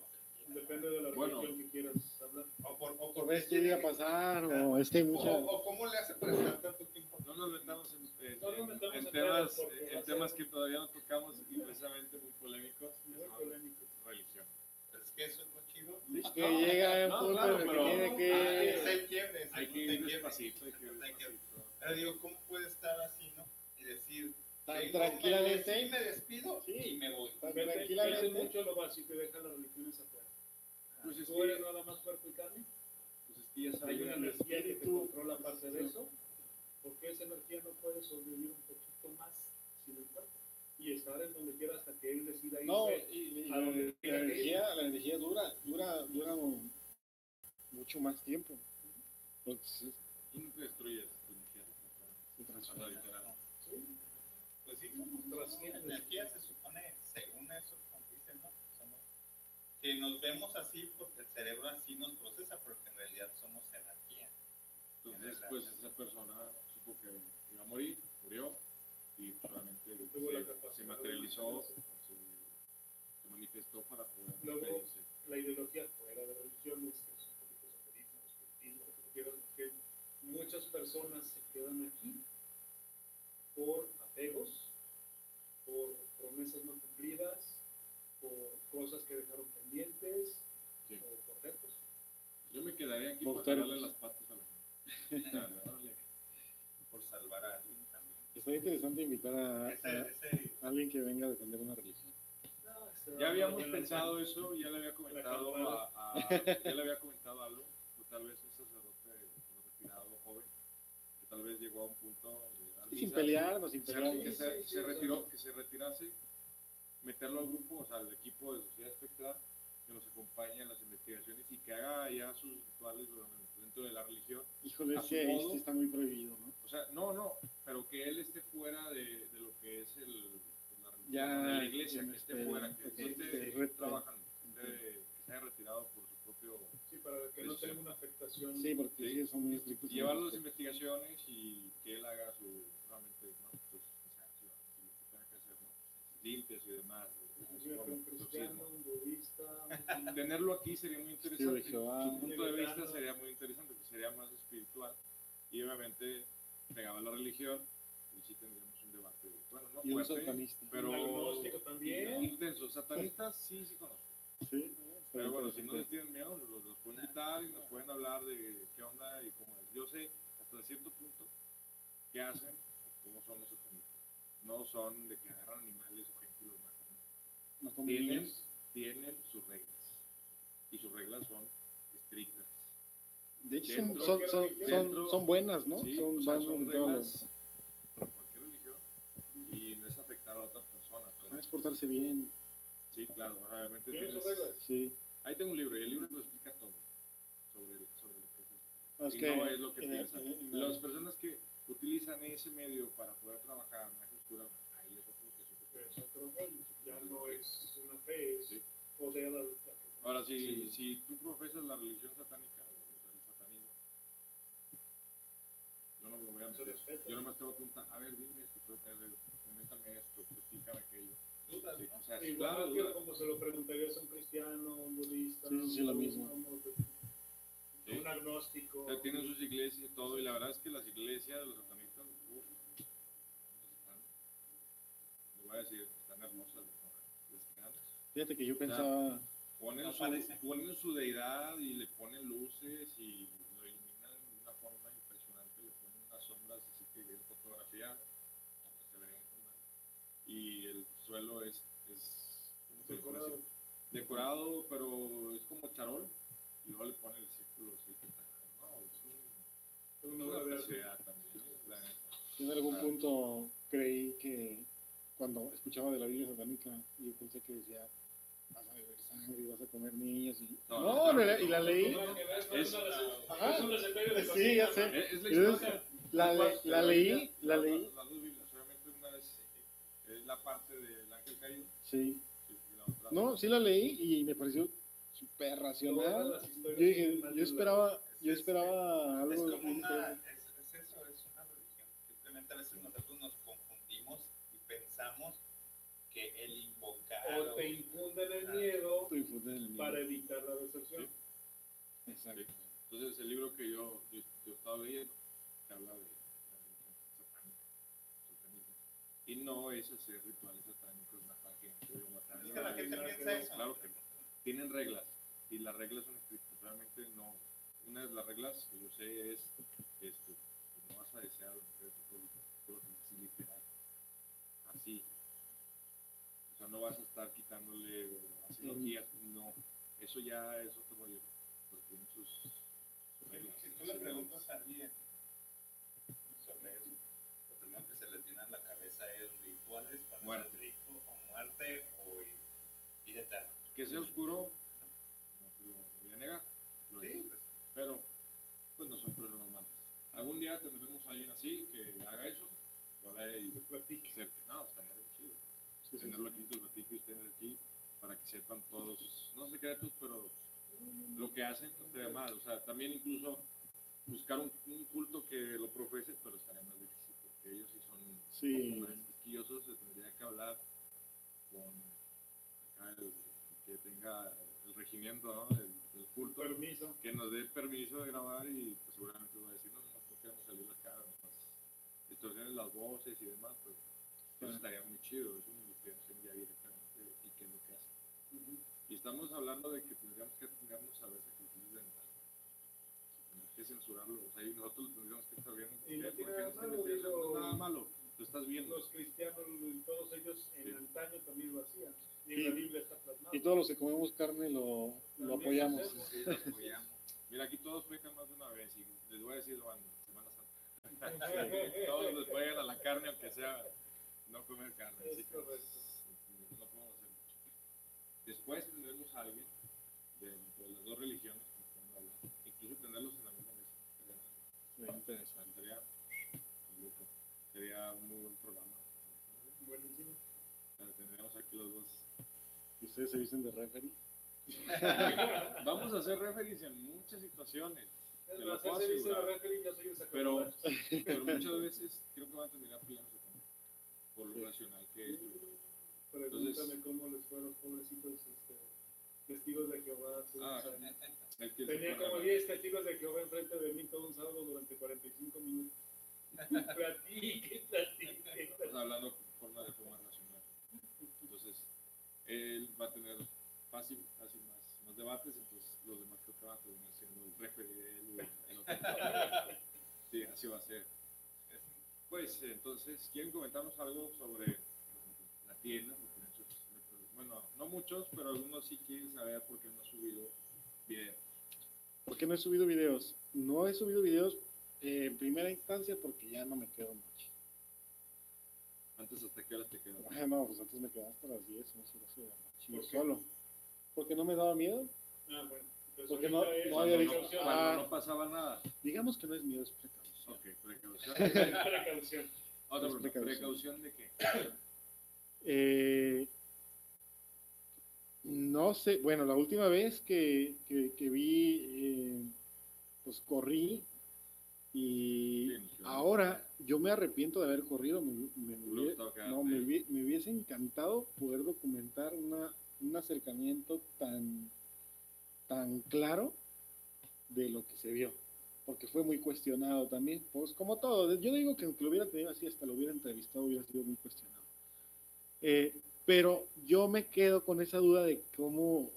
que Depende de la Bueno. religión que quieras hablar. O por, o Por por ver qué iba a pasar, o es que hay O, mucha... o cómo le hace para estar tanto tiempo. No nos metamos en, en- No nos metamos en en temas, en temas ser- que todavía no tocamos y precisamente muy polémicos, que Muy son polémico. religión. Es que eso es lo chido. Es que llega a un no, punto claro, en pero- tiene Ah, que... es el quiebre, es Hay que ir quiebre. despacito, hay que ir Hay que- despacito. Pero digo, ¿cómo puede estar así, no? Y decir, Tan tranquilamente. y me despido Sí. y me voy. Tan tranquilamente. mucho lo básico y deja las religiones afuera. Pues es ¿Tú eres nada más cuerpo y carne? pues es que ya Hay sabía una energía que te controla parte de eso, porque esa energía no puede sobrevivir un poquito más sin el cuerpo. Y estar en donde quiera hasta que él decida irse. No, y, y a la, donde la energía, la energía dura, dura, dura mucho más tiempo. Entonces, Y no te destruyes tu energía. se transforma. Sí, Pues sí, somos Trasciende. energía, se supone, según eso, como dicen, ¿no? Somos, que nos vemos así porque el cerebro así nos procesa, pero que en realidad somos energía. Entonces, pues esa persona supo que iba a morir, murió y solamente se, se materializó, se, se manifestó para poder Luego- la ideología fuera de religiones, que es un poquito esoterismo, espiritismo, lo que muchas personas se quedan aquí por apegos, por promesas no cumplidas, por cosas que dejaron pendientes, Sí. o por retos. Yo me quedaría aquí Por darle las patas a la gente. *laughs* Por salvar a alguien Está interesante invitar a, alguien que venga a defender una religión. Ya habíamos pensado eso, ya le había comentado a, a- ya le había comentado algo, pues tal vez un sacerdote retirado joven, que tal vez llegó a un punto de Sin pelearnos, sin se- pelearnos. que se, se o retiró, que se retirase, meterlo al grupo, o sea, al equipo de sociedad espectral, que nos acompañe en las investigaciones y que haga ya sus rituales dentro de la religión. Híjole, a es su que modo. este está muy prohibido, ¿no? O sea, no, no, pero que él esté fuera de, de lo que es el, la religión, Ya, de la iglesia, que esté este, fuera, que no esté re- trabajando, esté- que se haya retirado por su propio... Sí, para que no tenga una afectación. Sí, porque Sí. sí, son muy estrictos. llevar las investigaciones y que él haga su, realmente, ¿no? Pues, o sea, sí, lo que tenga que hacer, ¿no? Limpias y demás. Imagínate Tenerlo aquí sería muy interesante. Su punto de vista sería muy interesante, porque sería más espiritual. Y obviamente pegaba la religión y sí tendríamos un debate, bueno, no Y un fuerte, satanista. pero un también. intenso. Satanistas sí, sí conozco. Sí, Pero bueno, si no les tienen miedo, los, los pueden invitar y nos pueden hablar de qué onda y cómo es. Yo sé hasta cierto punto qué hacen cómo son los satanistas. No son de que agarran animales o gente y los matan. No Tienen, tienen sus reglas. Y sus reglas son estrictas. De hecho, son, dentro- son, son, dentro- son, son buenas, ¿no? Sí, son o sea, son reglas cualquier religión y no es afectar a otras personas. pero- Es portarse bien. sí, claro, obviamente. ¿Tiene sus reglas? Sí. Ahí tengo un libro y el libro lo explica todo sobre, sobre lo que es No, es y que, no es lo que en- piensan. en- en- Las personas que utilizan ese medio para poder trabajar en la oscura, ahí es otro que es otro Es otro rollo. Ya no es una fe, es Sí. poder al- Ahora, si, Sí. si tú profesas la religión satánica o el satanismo, yo no me voy a meter. Yo nomás te voy a preguntar, a ver, dime esto, coméntame esto, explícame aquello. dudas, Sí, ¿no? o sea, Igual claro, que como se lo preguntarías a un cristiano, un budista, Sí, sí, sí, lo un- mismo. un- Sí. un agnóstico. O sea, tienen sus iglesias y todo, y la verdad es que las iglesias de los satanistas, uf, están, lo voy a decir, están hermosas, Fíjate que yo pensaba, ponen, No su, ponen su deidad y le ponen luces y lo iluminan de una forma impresionante, le ponen unas sombras así que bien fotografiadas, como se y el suelo es, es ¿cómo se Decorado. decorado, pero es como charol, y luego le ponen el círculo así que está, no, es, un, Una es una obra de también, la en algún Ah. punto creí que cuando escuchaba de la Biblia satánica, yo pensé que decía, vas a beber sangre y vas a comer niños. Y, No, no, claro la- que y la no. leí. No, no Es- es Ajá. es un recetario de Sí, ya ¿no? sé. Es, es la Es- historia. La, le- la leí, la leí. Las dos Biblias, obviamente una es, es la parte del ángel caído. Sí. No, sí la leí y me pareció súper racional. Yo dije, yo esperaba, yo Es- esperaba Es algo. como bien una, es, es eso, es una religión. Simplemente a veces nosotros nos confundimos y pensamos que el invocar O te infunden el miedo Estoy fuerte del miedo. para evitar la deserción. Exacto. Entonces, el libro que yo, yo, yo estaba leyendo te habla de la religión satánica. Y no es hacer rituales satánicos, matar gente o matar Es que la gente piensa eso. Claro que no. Tienen reglas y las reglas son estrictas. Realmente no. Una de las reglas que yo sé es esto: que no vas a desear a la mujer pero así literal. Así no vas a estar quitándole o haciendo guías, no. Eso ya es otro rollo. Porque tienen sus. Si tú le preguntas a alguien sobre eso, lo primero que se le tiene en la cabeza es rituales para muerte. rico o muerte o vida eterna. Que sea oscuro, no lo voy a negar. Lo sí, pues. Pero, pues no son problemas normales. Algún día tendremos a alguien así que haga eso, *laughs* secretos, pero lo que hacen estaría mal. O sea, también incluso buscar un, un culto que lo profese, pero estaría más difícil, porque ellos sí son Sí. más quisquillosos, se tendría que hablar con acá el, que tenga el regimiento ¿no? del, del culto, Permiso. que nos dé permiso de grabar y pues, seguramente va a decir, no, no, no queremos salir la cara, nomás distorsiones las voces y demás, pero eso estaría muy chido, es una investigación ya directamente y qué es lo que hace. Y estamos hablando de que tendríamos que atendernos a ver sacrificios de animales. Tenemos que censurarlo, o sea, y nosotros tendríamos que estar viendo. Y no ¿por tiene qué nada están malo, No nada malo, lo estás viendo. Los cristianos, todos ellos en Sí. antaño también lo hacían. Y Y- la Biblia está plasmado. Y todos los que comemos carne lo, lo apoyamos. Sí, lo apoyamos. Mira, aquí todos pecan más de una vez y les voy a decir cuando, Semana Santa. *laughs* todos les vayan a la carne, aunque sea no comer carne. Es así que, correcto. pues, no podemos hacer mucho. Después tendremos a alguien de, de las dos religiones que puedan hablar, incluso tenerlos en la misma mesa. Sería- Muy interesante. Sería, un muy buen programa. Buenísimo. Tendríamos aquí los dos. ¿Y ustedes se dicen de referee? *laughs* Vamos a hacer referees en muchas situaciones. Te lo puedo asegurar. Pero, pero muchas veces creo que van a terminar peleándose con por lo Sí. racional que es. Pregúntame Entonces- cómo les fueron los pobrecitos este, testigos de Jehová. Ah, Tenía como a- 10 testigos de Jehová enfrente de mí todo un sábado durante 45 minutos. *laughs* Platique, platique. Estamos hablando con forma de forma racional. Entonces, él va a tener fácil, fácil más, más debates, entonces los demás creo que van a terminar siendo el referee de él y el otro. *laughs* Sí, así va a ser. Pues entonces, ¿quieren comentarnos algo sobre Porque muchos, bueno, no muchos, pero algunos sí quieren saber por qué no ha subido video. ¿Por qué no he subido videos? No he subido videos eh, en primera instancia porque ya no me quedo noche. Antes hasta qué horas te quedas. Ah, no, pues antes me quedaba hasta las 10, 11 12 de la noche. ¿Por solo. Porque no me daba miedo. Ah, bueno. Entonces, Porque no- es no había visto- no, Ah. no pasaba nada. Digamos que no es miedo, es precaución. Ok, precaución. *laughs* Precaución. Otra Es pregunta, precaución. ¿Precaución de qué? Eh, no sé, bueno, la última vez que, que- que vi, eh, pues corrí y ahora yo me arrepiento de haber corrido, me, me- me Hubiera hubie- gustado quedarte. no, me hubiese encantado poder documentar una, un acercamiento tan, tan claro de lo que se vio, porque fue muy cuestionado también, pues como todo, yo digo que aunque lo hubiera tenido así, hasta lo hubiera entrevistado, hubiera sido muy cuestionado. Eh, pero yo me quedo con esa duda de cómo,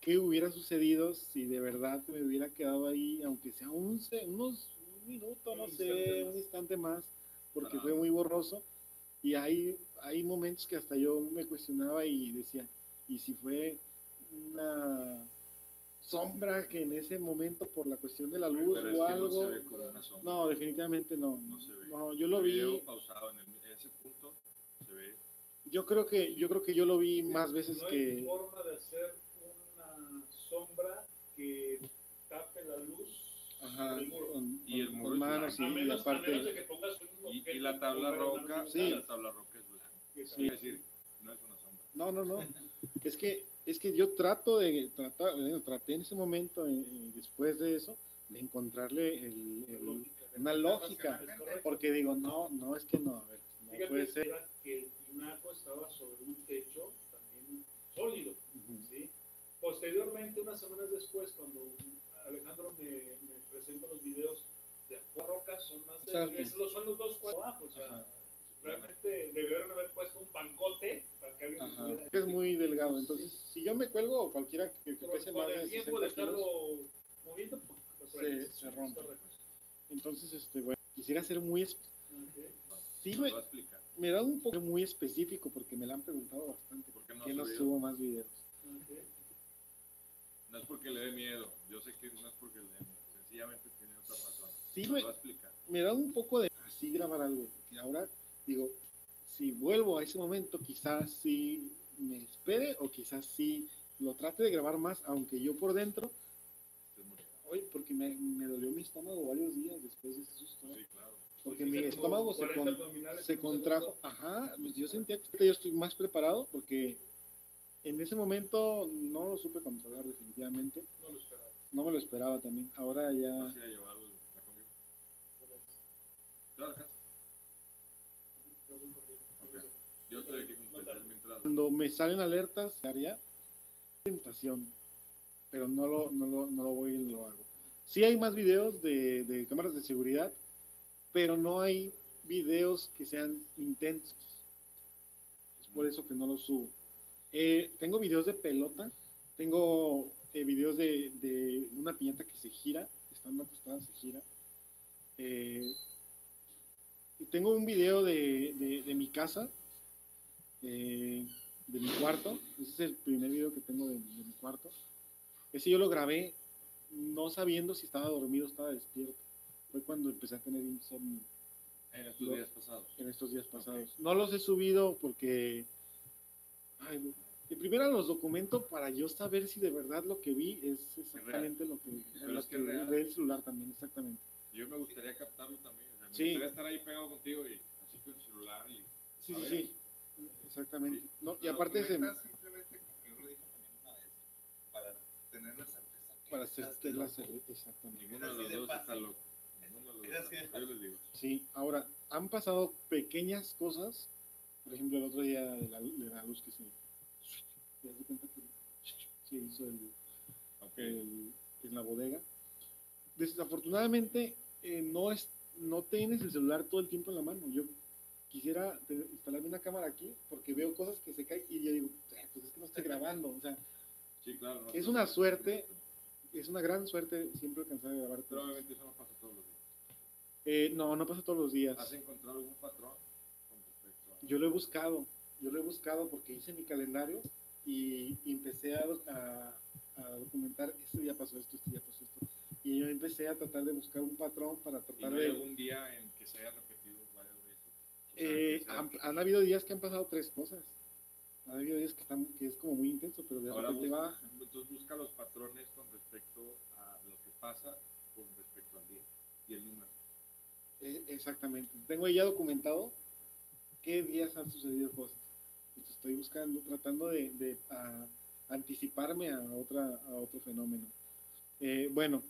qué hubiera sucedido si de verdad me hubiera quedado ahí, aunque sea un, unos, un minuto, no Un sé, instante un instante más, porque fue muy borroso. Y hay, hay momentos que hasta yo me cuestionaba y decía, ¿y si fue una sombra que en ese momento por la cuestión de la luz Pero o algo? No. No, definitivamente no. No se ve. No, yo lo vi. pausado en, el- en ese punto. Yo creo que yo creo que yo lo vi más veces no hay que forma de hacer una sombra que tape la luz ajá, del muro. con, Y el muro con es manos blanco. y, a, y menos, a menos de aparte que pongas un Y, y la tabla roca, Sí. la tabla roca es blanca. Sí. Es decir, no es una sombra. no no no es que es que yo trato de tratar bueno, traté en ese momento eh, eh, después de eso de encontrarle el- el- Lógica. una lógica porque digo no no es que no a ver no Fíjate puede ser que estaba sobre un techo también sólido. ¿sí? Posteriormente, unas semanas después, cuando Alejandro me, me presenta los videos de Aqua Roca, son más de es- los- son los dos cuadros abajo. O sea, realmente debieron haber puesto un pancote para que alguien pudiera- es muy delgado entonces si yo me cuelgo cualquiera que, que pese más el de tiempo de 60 kilos, estarlo moviendo, pues, Se- rompe. Entonces este bueno quisiera ser muy es- Ok. sí me, va a explicar. Me da un poco muy específico porque me lo han preguntado bastante ¿Por qué no ha no subo más videos Ok. No es porque le dé miedo. Yo sé que no es porque le dé miedo. Sencillamente tiene otra razón. Sí, me- va a explicar. me da un poco de así grabar algo, porque ahora digo, si vuelvo a ese momento, quizás sí me espere o quizás sí lo trate de grabar más, aunque yo por dentro, hoy porque me, me dolió mi estómago varios días después de ese susto, ¿eh? Sí, claro. Porque mi estómago se, 40 con- abdominales se contrajo, ajá, pues yo sentía que yo estoy más preparado porque en ese momento no lo supe controlar definitivamente, No lo esperaba. no me lo esperaba también, ahora ya... Cuando me salen alertas, haría tentación, pero no lo, no lo, no lo voy y lo hago. Sí hay más videos de, de cámaras de seguridad, pero no hay videos que sean intensos. Es por eso que no los subo. Eh, tengo videos de pelota, tengo eh, videos de, de una piñata que se gira, estando acostada se gira. Eh, y tengo un video de, de- mi casa, eh, de mi cuarto. Ese es el primer video que tengo de mi cuarto. Ese yo lo grabé no sabiendo si estaba dormido o estaba despierto. Fue cuando empecé a tener insomnio En estos días pasados. en estos días pasados. No los he subido porque... Ay, de primera los documento para yo saber si de verdad lo que vi es exactamente lo que, Pero lo es que que real. el celular también, exactamente. Yo me gustaría captarlo también. O sea, me Sí. gustaría estar ahí pegado contigo y así con el celular. Y, Sí, sí, sí. Exactamente. Sí. No, y aparte se, simplemente, como yo lo dije también una vez, para tener la certeza. para hacer la loco. cerveza, exactamente. ninguno de los dos está loco. Yo les digo. Sí, ahora, han pasado pequeñas cosas. Por ejemplo, el otro día de la, de la luz que se... ¿Te das cuenta que se hizo el, en la bodega? Desafortunadamente, eh, no, es, no tienes el celular todo el tiempo en la mano. Yo quisiera instalarme una cámara aquí porque veo cosas que se caen y yo digo, "Eh, pues es que no estoy grabando. O sea, Sí, claro. no, Es no, una no, suerte. es una gran suerte siempre alcanzar a grabar. Probablemente eso no pasa todos los días. Eh, no, no pasa todos los días. ¿Has encontrado algún patrón con respecto a.? Yo lo he buscado, yo lo he buscado porque hice mi calendario y, y empecé a, a- a documentar, este día pasó esto, este día pasó esto. Y yo empecé a tratar de buscar un patrón para ¿Y tratar no hay de... algún día en que se haya repetido varias veces? O sea, Eh, sea- han, han habido días que han pasado tres cosas. Han habido días que, están, que es como muy intenso, pero de Ahora repente busca, baja. entonces busca los patrones con respecto a lo que pasa con respecto al día y el número. Eh, exactamente. Tengo ya documentado qué días han sucedido cosas. Estoy buscando, tratando de, de, a- anticiparme a, otra, a otro fenómeno. Eh, bueno,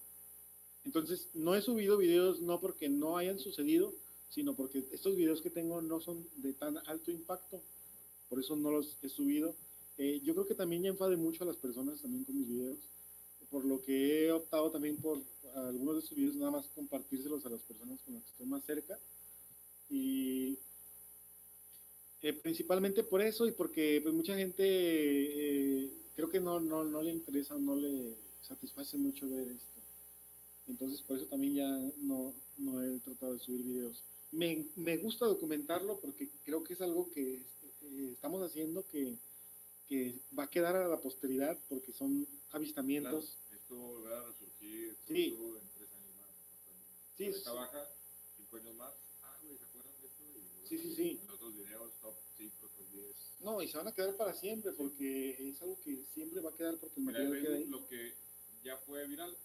entonces no he subido videos no porque no hayan sucedido, sino porque estos videos que tengo no son de tan alto impacto. Por eso no los he subido. Eh, yo creo que también ya enfade mucho a las personas también con mis videos, por lo que he optado también por algunos de estos videos nada más compartírselos a las personas con las que estoy más cerca. Y eh, principalmente por eso y porque pues mucha gente eh, creo que no, no, no le interesa, no le satisface mucho ver esto. Entonces por eso también ya no, no he tratado de subir videos. Me, me gusta documentarlo porque creo que es algo que eh, estamos haciendo que, que va a quedar a la posteridad porque son avistamientos. Claro, esto volverá a resurgir Sí. todo en tres años más. Sí, Ahorita sí. baja, cinco años más. Ah, güey, ¿se acuerdan de esto? Y Sí, sí, sí. Los otros videos, top 5, top 10. No, y se van a quedar para siempre porque es algo que siempre va a quedar porque el en material queda ahí. Lo que ya fue viral,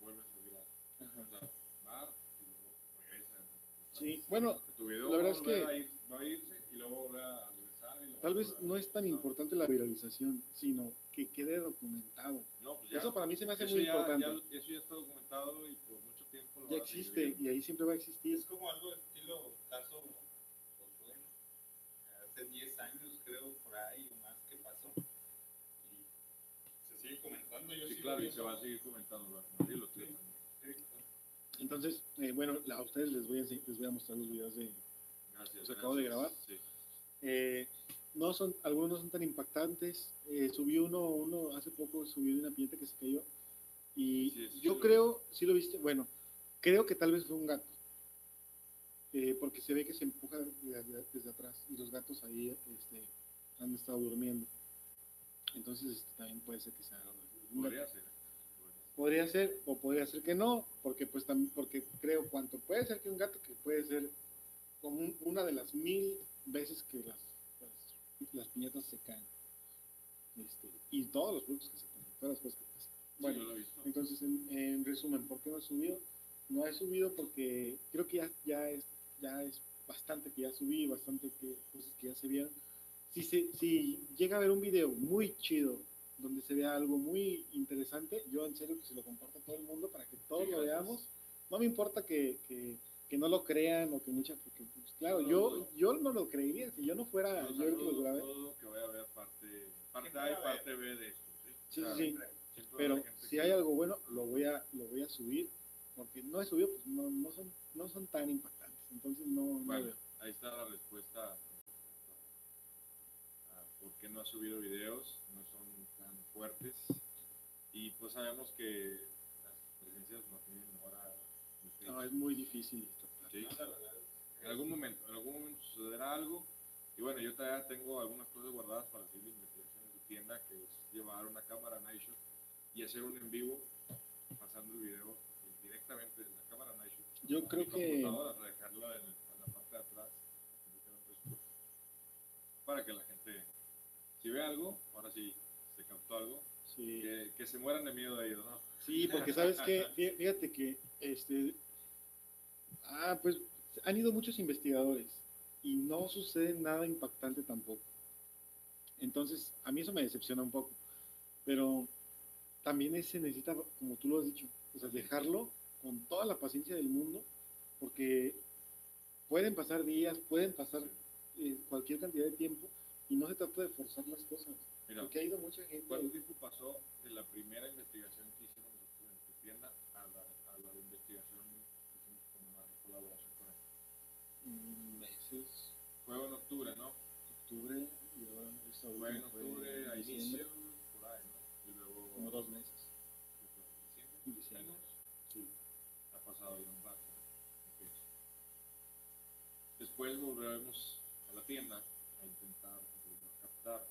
vuelve a ser viral. Ajá. O sea, va y luego regresa. Sí, bueno, Tu video la verdad va es que- a ir- va a irse y luego volver a Tal vez no es tan importante la viralización, sino que quede documentado. No, pues ya, Eso para mí se me hace muy ya- importante. ya- eso ya está documentado y por mucho tiempo lo Ya va a seguir existe y ahí siempre va a existir. Es como algo estilo caso. Hace 10 años creo por ahí o más que pasó. Y se sigue comentando. Yo Sí, claro, y se va a seguir comentando. Entonces, eh, bueno, la- a ustedes les voy a, les voy a mostrar los videos de... Gracias. ¿Los acabo de grabar? Sí. eh, no son, algunos no son tan impactantes. Eh, subí uno, uno hace poco, subí de una piñata que se cayó. Y Sí, sí, yo sí. creo, si lo viste, bueno, creo que tal vez fue un gato. Eh, porque se ve que se empuja desde, desde atrás y los gatos ahí este, han estado durmiendo. Entonces este, también puede ser que sea un gato. Podría ser. Podría ser o podría ser que no, porque pues también porque creo cuanto puede ser que un gato que puede ser como un- una de las mil veces que las, las, piñatas se caen. Este, y todos los productos que se ponen, todas las cosas que pasan. Bueno, Sí, yo lo he visto. entonces, en, en resumen, ¿por qué no he subido? No he subido porque creo que ya, ya, es, ya es bastante que ya subí, bastante que, cosas que ya se vieron. Si, se, si llega a haber un video muy chido donde se vea algo muy interesante, yo en serio que se lo comparto a todo el mundo para que todos Sí, lo veamos. No me importa que, que, que no lo crean o que mucha, porque pues, claro, No, yo, no. yo no lo creería, si yo no fuera yo el que lo todo- grabé. todo que vaya a haber parte, A y parte B de esto. Sí, ¿sí? Sí, Pero si hay algo bueno, lo voy a, lo voy a subir, porque no he subido, pues no, no son, no son tan impactantes. Entonces no, no Bueno, veo. ahí está la respuesta a por qué no ha subido videos, no son tan fuertes. Y pues sabemos que las presencias no tienen hora. No, es muy difícil. Sí. En algún momento, en algún momento sucederá algo. Y bueno, yo todavía tengo algunas cosas guardadas para hacer la investigación en tu tienda, que es llevar una cámara Nightshot y hacer un en vivo pasando el video eh, directamente de la cámara Nightshot. Yo creo que- dejarlo en, la parte de atrás para que la gente, si ve algo, ahora sí se captó algo, Sí, que, que se mueran de miedo de ellos, ¿no? sí porque sabes que, *laughs* fíjate que, este, ah, pues han ido muchos investigadores y no sucede nada impactante tampoco. Entonces, a mí eso me decepciona un poco, pero también se necesita, como tú lo has dicho, o sea, dejarlo con toda la paciencia del mundo, porque pueden pasar días, pueden pasar eh, cualquier cantidad de tiempo y no se trata de forzar las cosas, Mira, porque ha ido mucha gente. ¿cuánto tiempo pasó de la primera investigación que nosotros en tu tienda a la, a la investigación meses, Fue en octubre, ¿no? octubre y ahora esta Fue en octubre, a inicio, por ahí, ¿no? Y luego... como dos meses. ¿Diciembre? Diciembre. Sí. ha pasado ya un rato. Ok. Después volveremos a la tienda a intentar a captar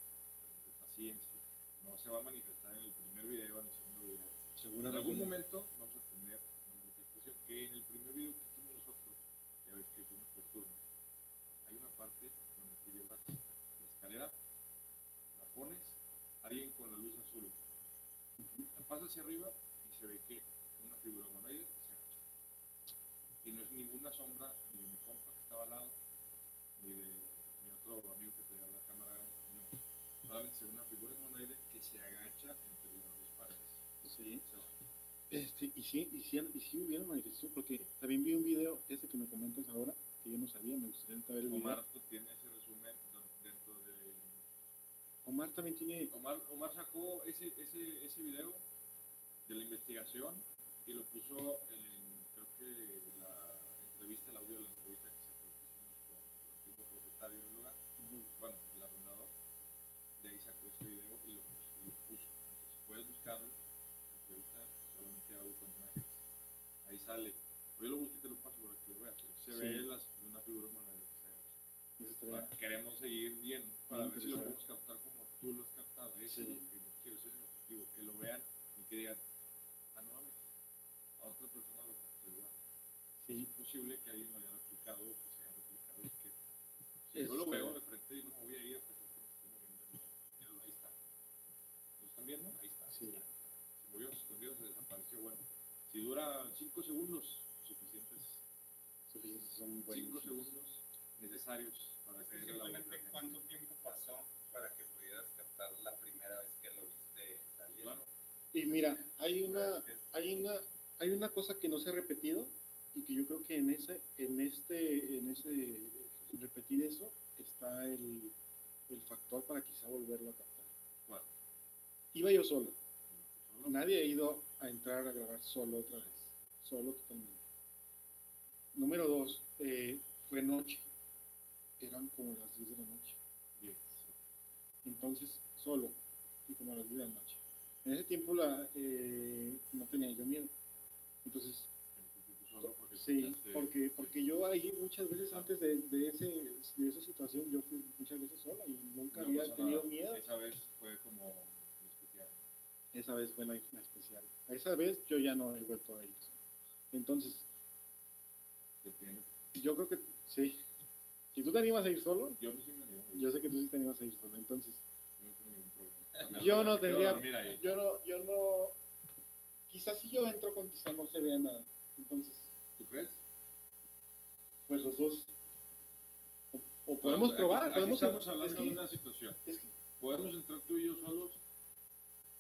paciencia. No se va a manifestar en el primer video, en el segundo video. En algún momento vamos a tener una manifestación que en el primer video que hicimos nosotros, ya ves que fuimos por turno, hay una parte donde tú llevas la escalera, la pones, alguien con la luz azul, la pasa hacia arriba y se ve que una figura humanoide se agacha. Y no es ninguna sombra ni de mi compa que estaba al lado, ni de mi otro amigo que tenía la cámara, no. Solamente se ve una figura humanoide que se agacha entre las dos paredes. Sí. Este, y sí, y sí, y sí hubieron manifestación, porque también vi un video, ese que me comentas ahora, que yo no sabía, me gustaría ver el video. Omar pues, tiene ese Omar también tiene, Omar, Omar sacó ese, ese, ese video de la investigación y lo puso en, creo que la entrevista, el audio de la entrevista que se hicimos con el antiguo propietario del lugar, bueno, el arrendador, de ahí sacó ese video y lo, y lo puso. Entonces puedes buscarlo, entrevista, solamente audio con imágenes, ahí sale. Yo lo busqué y te lo paso para que lo veas. pero Se Sí. ve las, una figura humana que se agacha. ese estaría- Bueno, queremos seguir viendo para ver si lo podemos captar como tú lo has captado. Eso Sí. es lo que yo quiero, ese es el objetivo, que lo vean y que digan, ah, no mames, a otra persona lo captó igual. Es imposible que alguien lo haya replicado o que se haya replicado. Es que si Es yo lo veo de frente y no me voy a ir hasta que me esté moviendo. Míralo, ahí está. ¿Lo están viendo? Ahí está. Sí. Se movió, se escondió, se desapareció. Bueno, si dura 5 segundos, suficientes suficientes, son 5 buenos. segundos necesarios para que. ¿cuánto tiempo pasó Y mira, hay una, hay una, hay una cosa que no se ha repetido y que yo creo que en ese, en este, en ese, en repetir eso está el, el factor para quizá volverlo a captar. Iba yo solo. Nadie ha ido a entrar a grabar solo otra vez. Solo totalmente. Número dos, eh, fue noche. Eran como las 10 de la noche. Entonces, solo. Y como a las 10 de la noche. En ese tiempo la, eh, no tenía yo miedo. Entonces, porque sí, porque, porque yo ahí muchas veces antes de, de, ese, de esa situación, yo fui muchas veces sola y nunca No había pasó tenido miedo. Esa vez fue como especial. Esa vez fue la, la especial. Esa vez yo ya no he vuelto a ir. Entonces, yo creo que sí. Si tú te animas a ir solo, Yo soy me animo. yo sé que tú sí te animas a ir solo. Entonces, No tengo ningún problema. Yo no tendría-. Yo no, yo no. Quizás si yo entro con quizás no se vea nada. Entonces, ¿Tú crees? pues los dos. O, o podemos Aquí- probar, aquí podemos estamos es hablando que- de una situación. es que- Podemos entrar tú y yo solos,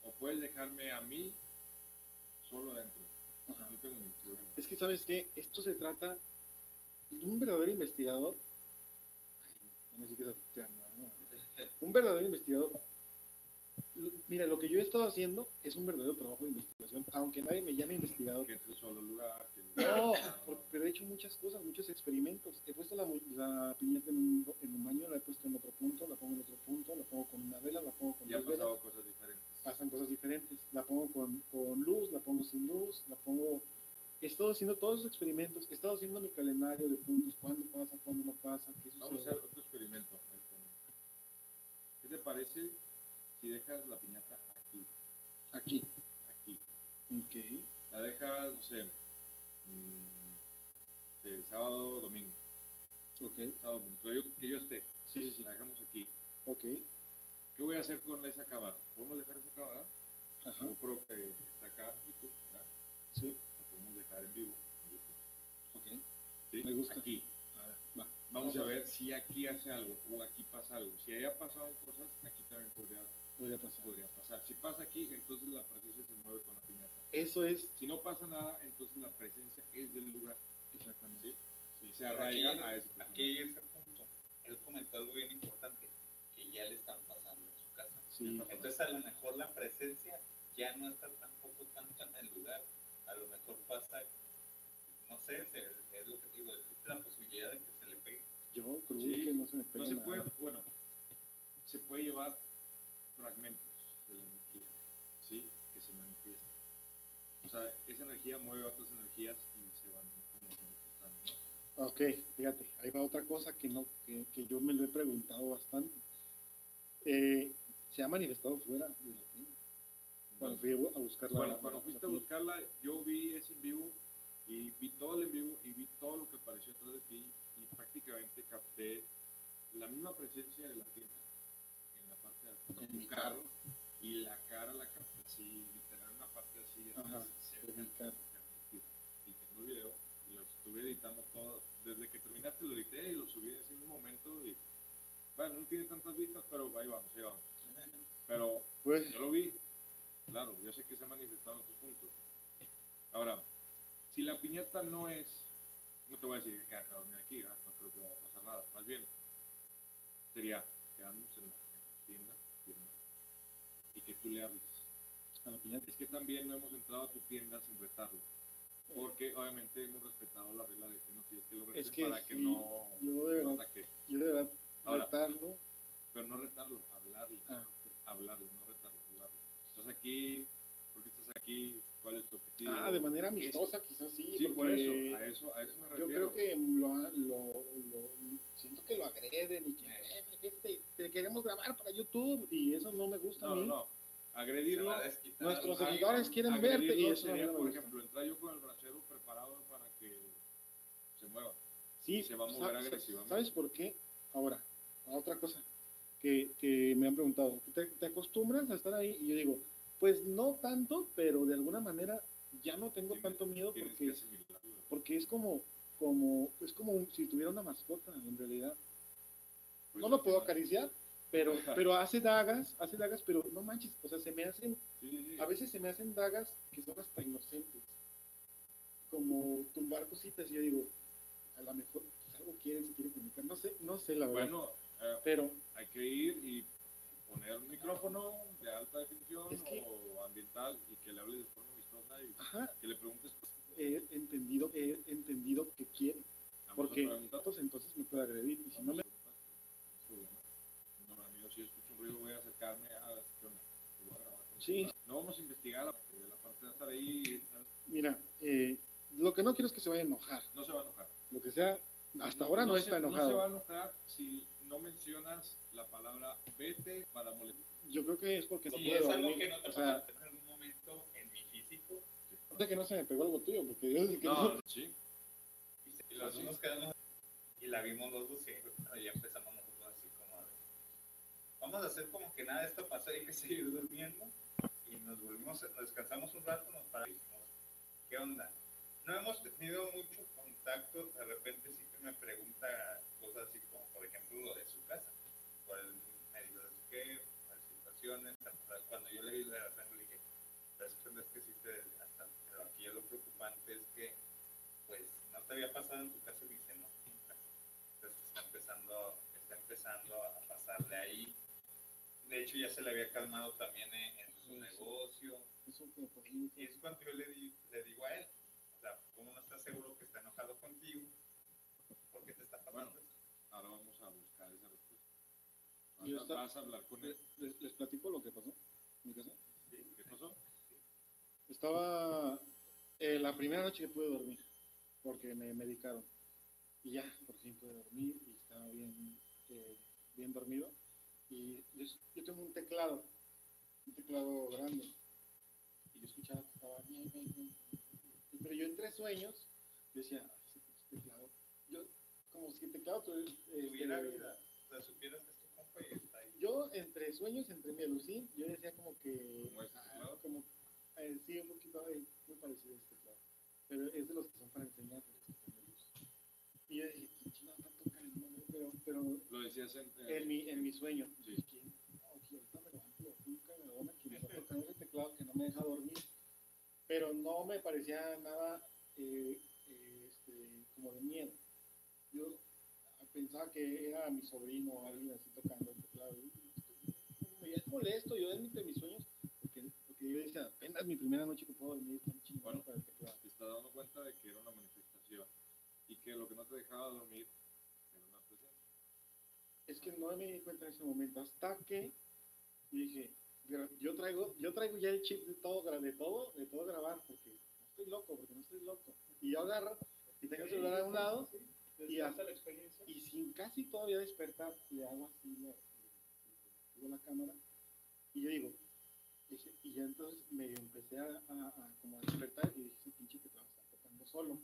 o puedes dejarme a mí solo. Ajá. Tengo problema. Es que, ¿sabes qué? Esto se trata de un verdadero investigador. No afectando, ¿no? Un verdadero investigador. Mira, lo que yo he estado haciendo es un verdadero trabajo de investigación, aunque nadie me llame investigador. Que solo lugar. Que No, pero he hecho muchas cosas, muchos experimentos. He puesto la, la piñata en un, en un baño, la he puesto en otro punto, la pongo en otro punto, la pongo con una vela, la pongo con han dos velas. pasado cosas diferentes. pasan cosas diferentes. La pongo con, con luz, la pongo sin luz, la pongo... He estado haciendo todos esos experimentos, he estado haciendo mi calendario de puntos, cuándo pasa, cuándo no pasa, qué Vamos a sucede. hacer otro experimento. ¿Qué te parece si dejas la piñata aquí? Aquí. Aquí. Ok. La dejas, no sé, mm, sí, sábado, domingo. Ok. Sábado, domingo. Yo, que yo esté. Sí, sí, sí. La dejamos aquí. Ok. ¿Qué voy a hacer con esa cámara? ¿Podemos dejar esa cámara? Ajá. GoPro que está acá, YouTube, ¿verdad? Sí. La podemos dejar en vivo. en. Ok. ¿Sí? Me gusta. Aquí. A ver, va. Vamos a ver si aquí hace algo o aquí pasa algo. Si haya pasado cosas, aquí también podría, Podría pasar. podría pasar. Si pasa aquí, entonces la presencia se mueve con la piñata. Eso es... Si no pasa nada, entonces la presencia es del lugar. Exactamente. ¿sí? Se arraiga a ese. Aquí ese punto. Él comentó algo bien importante, que ya le están pasando en su casa. Sí. Entonces a lo mejor la presencia ya no está tampoco tanto en el lugar. A lo mejor pasa, no sé, es lo que digo, existe la posibilidad de que se le pegue. Yo creo Sí. que no se me pega No se puede, bueno, se puede llevar fragmentos de la energía, ¿sí? Que se manifiestan. O sea, esa energía mueve otras energías y se van manifestando, ¿no? Ok, fíjate, ahí va otra cosa que no que, que yo me lo he preguntado bastante. Eh, se ha manifestado fuera de la tienda. Cuando fui a buscarla. Bueno, cuando fuiste a buscarla, yo vi ese en vivo y vi todo el en vivo y vi todo lo que apareció atrás de ti y prácticamente capté la misma presencia de la tienda en mi carro y la cara la capté así, literal, una parte así, Ajá, así, de mi carro. y tengo el video y lo estuve editando todo, desde que terminaste lo edité y lo subí así en un momento y bueno, no tiene tantas vistas, pero ahí vamos, ahí vamos. Pero Pues, yo lo vi, claro, yo sé que se ha manifestado en otros puntos. Ahora, si la piñata no es, no te voy a decir que dormir aquí, ah, no creo que vaya a pasar nada, más bien sería quedarnos en la que tú le hables. Es que también no hemos entrado a tu tienda sin retarlo, porque obviamente hemos respetado la regla de que no tienes que lo Es que para que sí, no, yo de no verdad, yo de verdad, Ahora, retarlo. pero no retarlo, hablarle. Ah, hablarlo, no retarlo, hablarlo. Estás aquí, ¿por qué estás aquí? ¿Cuál es tu objetivo? ah, de manera amistosa, quizás sí. Sí, por eso, a eso, a eso me Yo refiero. creo que lo, lo, lo- siento que lo agreden y que "Eh, este, te queremos grabar para YouTube y eso no me gusta No, a no, mí. no. Se Agredirlo. Nuestros seguidores quieren verte y eso sería, no por ejemplo, entrar yo con el bracero preparado para que se mueva. Sí, se va a mover sa- sa- agresivamente. ¿Sabes por qué? Ahora, otra cosa que, que me han preguntado, ¿te, te acostumbras a estar ahí? Y yo digo, pues no tanto, pero de alguna manera ya no tengo tanto miedo porque, que asimilarlo. porque es como, como, es como un- si tuviera una mascota en realidad. Pues, No lo puedo acariciar, pero, pero hace dagas, hace dagas, pero no manches, o sea, se me hacen, a veces se me hacen dagas que son hasta inocentes, como tumbar cositas, y yo digo, a lo mejor pues, algo quieren, se quieren comunicar, no sé, no sé la verdad, Bueno, eh, pero hay que ir y poner un micrófono de alta definición Es que- o ambiental y que le hables de forma amistosa y ajá, que le preguntes. he entendido, he entendido que quiere, porque preguntas, entonces, me puede agredir, y si no me, No, amigo, si escucho un ruido voy a acercarme a ¿qué onda? Te voy a grabar. Sí. No vamos a investigar la, la parte de estar ahí. mira, eh, lo que no quiero es que se vaya a enojar, No se va a enojar. lo que sea, hasta ahora no, se- está No se enojado, va a enojar si no mencionas la palabra vete para molestar. yo creo que es porque no puedo es algo dormir, que no te o sea, en algún momento en mi físico, que no se me pegó algo tuyo, porque yo desde que No, sí. y los nos quedamos y la vimos los dos y ya empezamos nosotros así como de, vamos a hacer como que nada de esto pasó, hay que seguir durmiendo. Y nos volvimos, nos descansamos un rato, nos paramos y ¿qué onda? No hemos tenido mucho contacto, de repente sí que me pregunta cosas así como, por ejemplo, lo de su casa. Por el medio de qué, las situaciones. Cuando yo le di la razón, le dije, pero es que sí te hasta, pero aquí lo preocupante es que, pues, no te había pasado en tu casa, y dice, no. Entonces está empezando, está empezando a pasarle ahí. De hecho, ya se le había calmado también en, en su Sí, negocio. Eso que pues, Y es cuando yo le, di- le digo a él, o sea, ¿cómo no estás seguro que está enojado contigo? ¿Por qué te está pasando Bueno. Ahora vamos a buscar esa respuesta. Vas, Y a, esta- vas a hablar con él. les, les- platico lo que pasó en mi casa. Sí, ¿Qué pasó? Estaba eh, la primera noche que pude dormir, porque me medicaron. Y ya, por fin pude dormir y estaba bien, eh, bien dormido. Y yo, yo tengo un teclado, un teclado grande. Y yo escuchaba que estaba bien, bien, bien. Pero yo entre sueños decía, "Ay, ese pinche teclado. Como si teclado tuviera, eh, Tuviera eh, vida. O sea, supieras que es tu compa y está ahí. yo entre sueños, entre mi alucín, yo decía como que... ¿Cómo es ah, como, eh, sí, un poquito eh, muy parecido a este teclado. Pero es de los que son para enseñar. Y yo dije, ¿qué chingado está tocando? no?" Pero, pero Lo decías en, en, mi, en mi sueño, Sí. ¿quién? No, que ahorita me levanto, nunca me me está tocando ese teclado que no me deja dormir. Pero no me parecía nada eh, eh, este, como de miedo. Yo pensaba que era mi sobrino o alguien así tocando el teclado. Me es molesto, yo entre mis sueños, porque, porque yo decía, apenas mi primera noche que puedo dormir tan chingón Bueno. para el teclado. te estás dando cuenta de que era una manifestación y que lo que no te dejaba dormir era una presencia. Es que no me di cuenta en ese momento, hasta que dije, yo traigo, yo traigo ya el chip de todo, de todo, de todo grabar, porque no estoy loco, porque no estoy loco. Y yo agarro y tengo el celular a un lado y hasta la experiencia. y sin casi todavía despertar, le hago así, le, le- la cámara, y yo digo, y ya entonces medio empecé a, a- a como a despertar y dije, ese pinche que está tocando solo.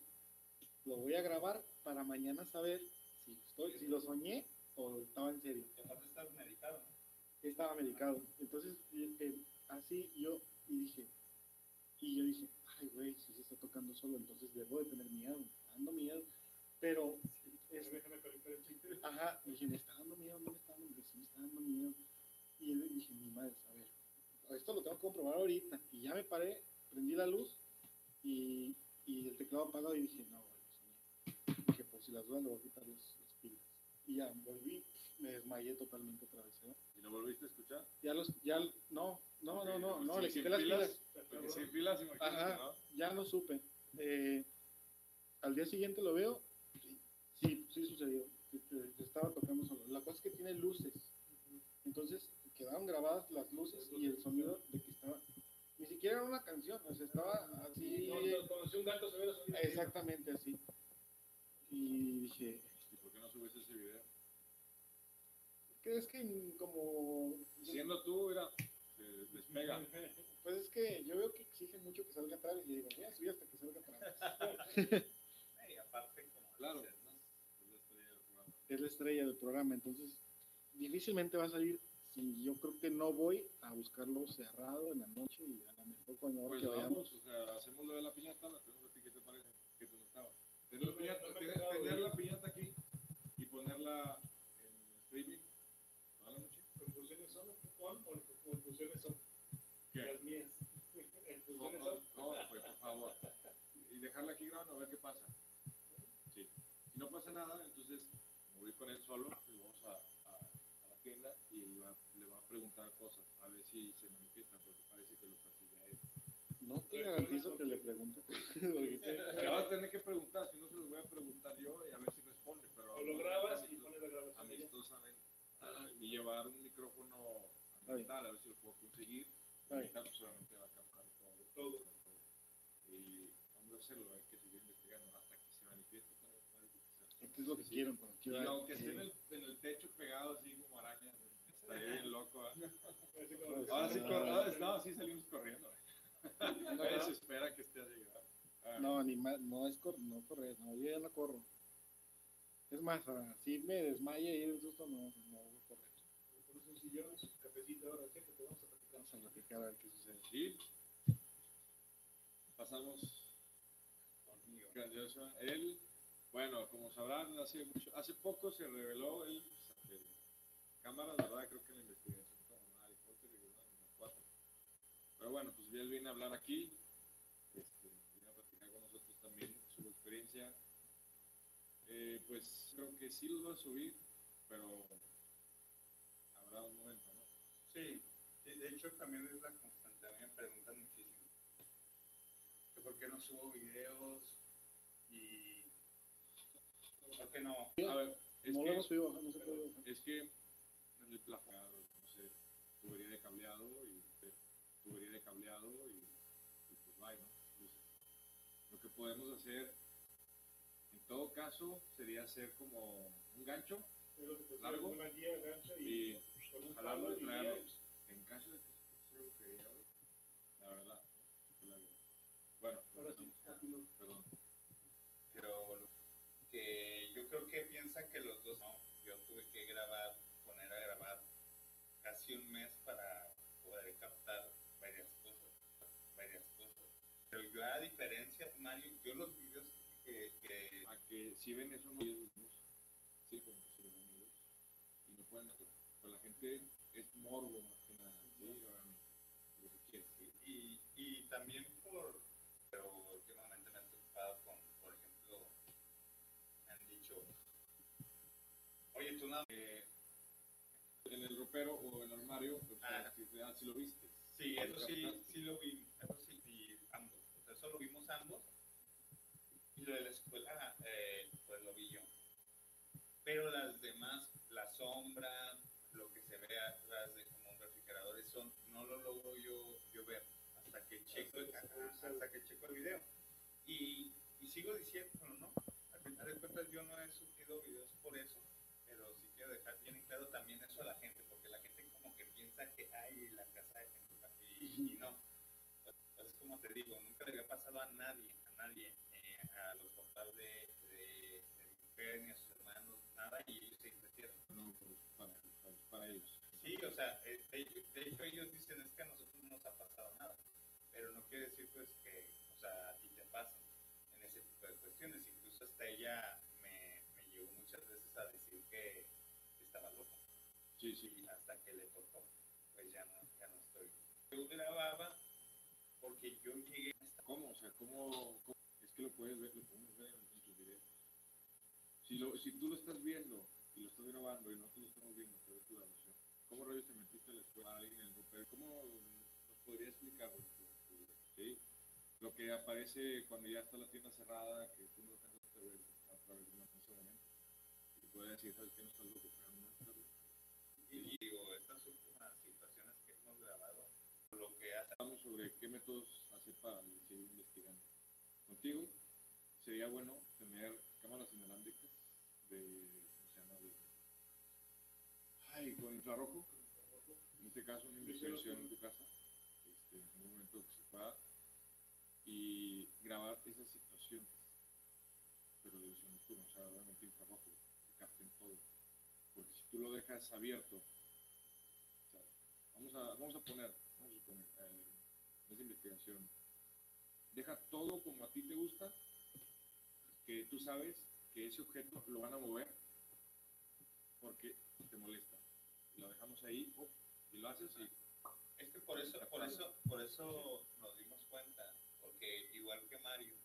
Lo voy a grabar para mañana saber si, estoy, si lo soñé o estaba en serio. Y aparte estás medicado, ¿no? Estaba medicado. Entonces, eh, eh, así yo, y dije, y yo dije, ay, güey, si se está tocando solo, entonces debo de tener miedo, me dando miedo. Pero, es, Déjame conectar el chip. ajá, dije, me está dando miedo, no me está dando miedo, sí me está dando miedo. Y yo dije, mi madre, a ver, esto lo tengo que comprobar ahorita. Y ya me paré, prendí la luz y, y el teclado apagado y dije, no, soñé. Dije, por si las dudas le voy a quitar los, las pilas. Y ya, volví, me desmayé totalmente otra vez. ¿eh? ¿Y lo volviste a escuchar? Ya los, ya, no, no, no, no, no, Sí, le quité las pilas, Porque sin pilas, imagínate, Ajá. ¿no? ya no supe. Eh, al día siguiente lo veo, sí, sí sucedió, que- que- que estaba tocando solo. La cosa es que tiene luces, entonces quedaron grabadas las luces y el sonido de que estaba, ni siquiera era una canción, o sea, estaba así, No, no, Cuando si un gato sonrisa. exactamente así. Y dije, ¿Y por qué no subiste ese video? ¿crees que como... Siendo tú, era, se despega. Pues es que yo veo que exige mucho que salga atrás y digo, voy a subir hasta que salga atrás. *laughs* Y aparte, como Claro. Es la estrella del programa, entonces difícilmente va a salir si yo creo que no voy a buscarlo cerrado en la noche y a lo mejor cuando Pues que vayamos. o sea, hacemos lo de la piñata, la tenemos a ti, ¿qué te parece? Que tú no estabas. Tener la piñata, tener- la piñata aquí y ponerla en streaming toda la noche. ¿Conclusiones son con o conclusiones son ¿Qué? las mías? *laughs* No, no, son. no, pues por favor. Y dejarla aquí grabando a ver qué pasa. Sí. Si no pasa nada, entonces voy con él solo y vamos a, a, a la tienda y va- le va a preguntar cosas, a ver si se manifiesta, porque parece que lo persigue a él. No te garantizo que le pregunte. *laughs* *laughs* Le va a tener que preguntar, si no se los voy a preguntar yo y a ver si responde. Pero O lo grabas y pones la grabación. amistosamente y llevar un micrófono ambiental, a ver si lo puedo conseguir. Pues, solamente va a captar todo. Todo. Y vamos a hacerlo, hay que seguir investigando hasta que se manifieste. para- para que se- Es lo que Sí. quieren. Cuando Y quiera, aunque esté en eh, el, en el techo pegado así como araña, estaría *laughs* bien loco. ¿eh? Ahora sí, cor- ahora no, sí salimos corriendo. Nadie se espera que esté así. No, ni más, no es cor no correr, no, yo ya no corro. Es más, ah, si me desmaya y el susto, no, no voy a correr. Por eso sillón, su cafecito, ahora sí te vamos a platicar. Vamos a platicar a ver qué sucede. Y pasamos Conmigo. grandioso. Él, bueno, como sabrán, hace, mucho, hace poco se reveló ante cámara, la verdad, creo que la investigación Potter y una cuatro. Pero bueno, pues él viene a hablar aquí, este, viene a platicar con nosotros también su experiencia. Eh, pues creo que sí los va a subir, pero habrá un momento, ¿no? Sí, de hecho también es la constante, a mí me preguntan muchísimo. ¿Por qué no subo videos? Y... ¿Por qué no? A ver, es no lo que... subido, no se puede. Es que el no sé, tubería de cableado y tubería de cableado y, y pues bye, ¿no? Lo que podemos hacer, en todo caso, sería hacer como un gancho, que Largo. una guía gancha y, jalarlo y traerlo. en caso de que se brujería, güey, la verdad, la vida. Bueno, Ahora sí, perdón, perdón. Pero que creo que piensan que los dos no. Yo tuve que grabar, poner a grabar casi un mes para poder captar varias cosas, varias cosas. Pero yo a diferencia, Mario, yo los videos que, que A que si ven eso, no ellos mismos, sí, como que se amigos, y no pueden hacer. Pero la gente es morbo más que nada, sí, obviamente, lo que quiere. sí. y, y también por, pero últimamente me he topado con, por ejemplo, me han dicho, oye, tú nada Eh, en el ropero o en el armario, pues, Ah. si, lo viste. Sí, eso sí, sí lo vi, eso sí, y ambos. O sea, eso lo vimos ambos. Y lo de la escuela, eh, pues lo vi yo. Pero las demás, la sombra, lo que se ve atrás de como un refrigerador, eso no lo logro yo, yo ver hasta que checo, Hasta que se- hasta que checo el video. Y, y sigo diciéndolo, ¿no? Al final de cuentas yo no he subido videos por eso, dejar bien en claro también eso a la gente, porque la gente como que piensa que hay la casa de gente y, y no. Entonces, como te digo, nunca le había pasado a nadie, a nadie, eh, a los papás de, de, de mi mujer ni a sus hermanos, nada, y ellos se entretieron. No, pues, para, para, para ellos. Sí, o sea, eh, de, de hecho ellos dicen es que a nosotros no nos ha pasado nada, pero no quiere decir pues que, o sea, a ti te pasen en ese tipo de cuestiones. Incluso hasta ella Sí, sí. y hasta que le tocó, pues ya no, ya no estoy. Yo grababa porque yo llegué a esta... ¿Cómo? O sea, ¿cómo? Es que lo puedes ver, lo podemos ver en, en tus videos. Si, lo, si tú lo estás viendo y lo estás grabando y nosotros lo estamos viendo, pero es tu grabación, ¿cómo rayos te metiste a la escuela a alguien en el ropero? ¿Cómo podría explicar? ¿Sí? Lo que aparece cuando ya está la tienda cerrada, que tú no alcanzas a ver a través de una en momento. Y puedes decir, ¿sabes qué? No estás. Estas últimas situaciones que hemos grabado, lo que. Hablamos sobre qué métodos hacer para seguir investigando. Contigo sería bueno tener cámaras inalámbricas de, ¿cómo se llama? De, ay, con infrarrojo. En este caso, una investigación en tu casa, este, en un momento que se pueda, y grabar esas situaciones, pero de visión nocturna, o sea, obviamente infrarrojo, que capten todo. Porque si tú lo dejas abierto, vamos a, vamos a poner, vamos eh, esa investigación, deja todo como a ti te gusta, que tú sabes que ese objeto lo van a mover porque te molesta. Lo dejamos ahí y lo haces y Es que por eso, por eso, por eso nos dimos cuenta, porque igual que Mario,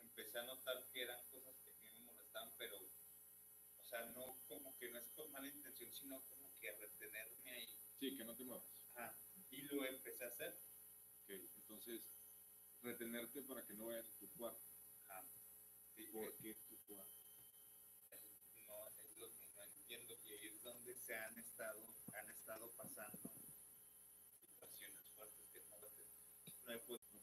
empecé a notar que eran cosas que me molestaban, pero, o sea, no como que no es con mala intención, sino como que retenerme ahí. Sí, que no te muevas. Ajá. Y lo empecé a hacer. Ok, entonces, retenerte para que no vayas a tu cuarto. Ajá. Sí, ¿Por qué tu cuarto? no es lo que no entiendo ahí es donde se han estado han estado pasando situaciones fuertes que no, no he podido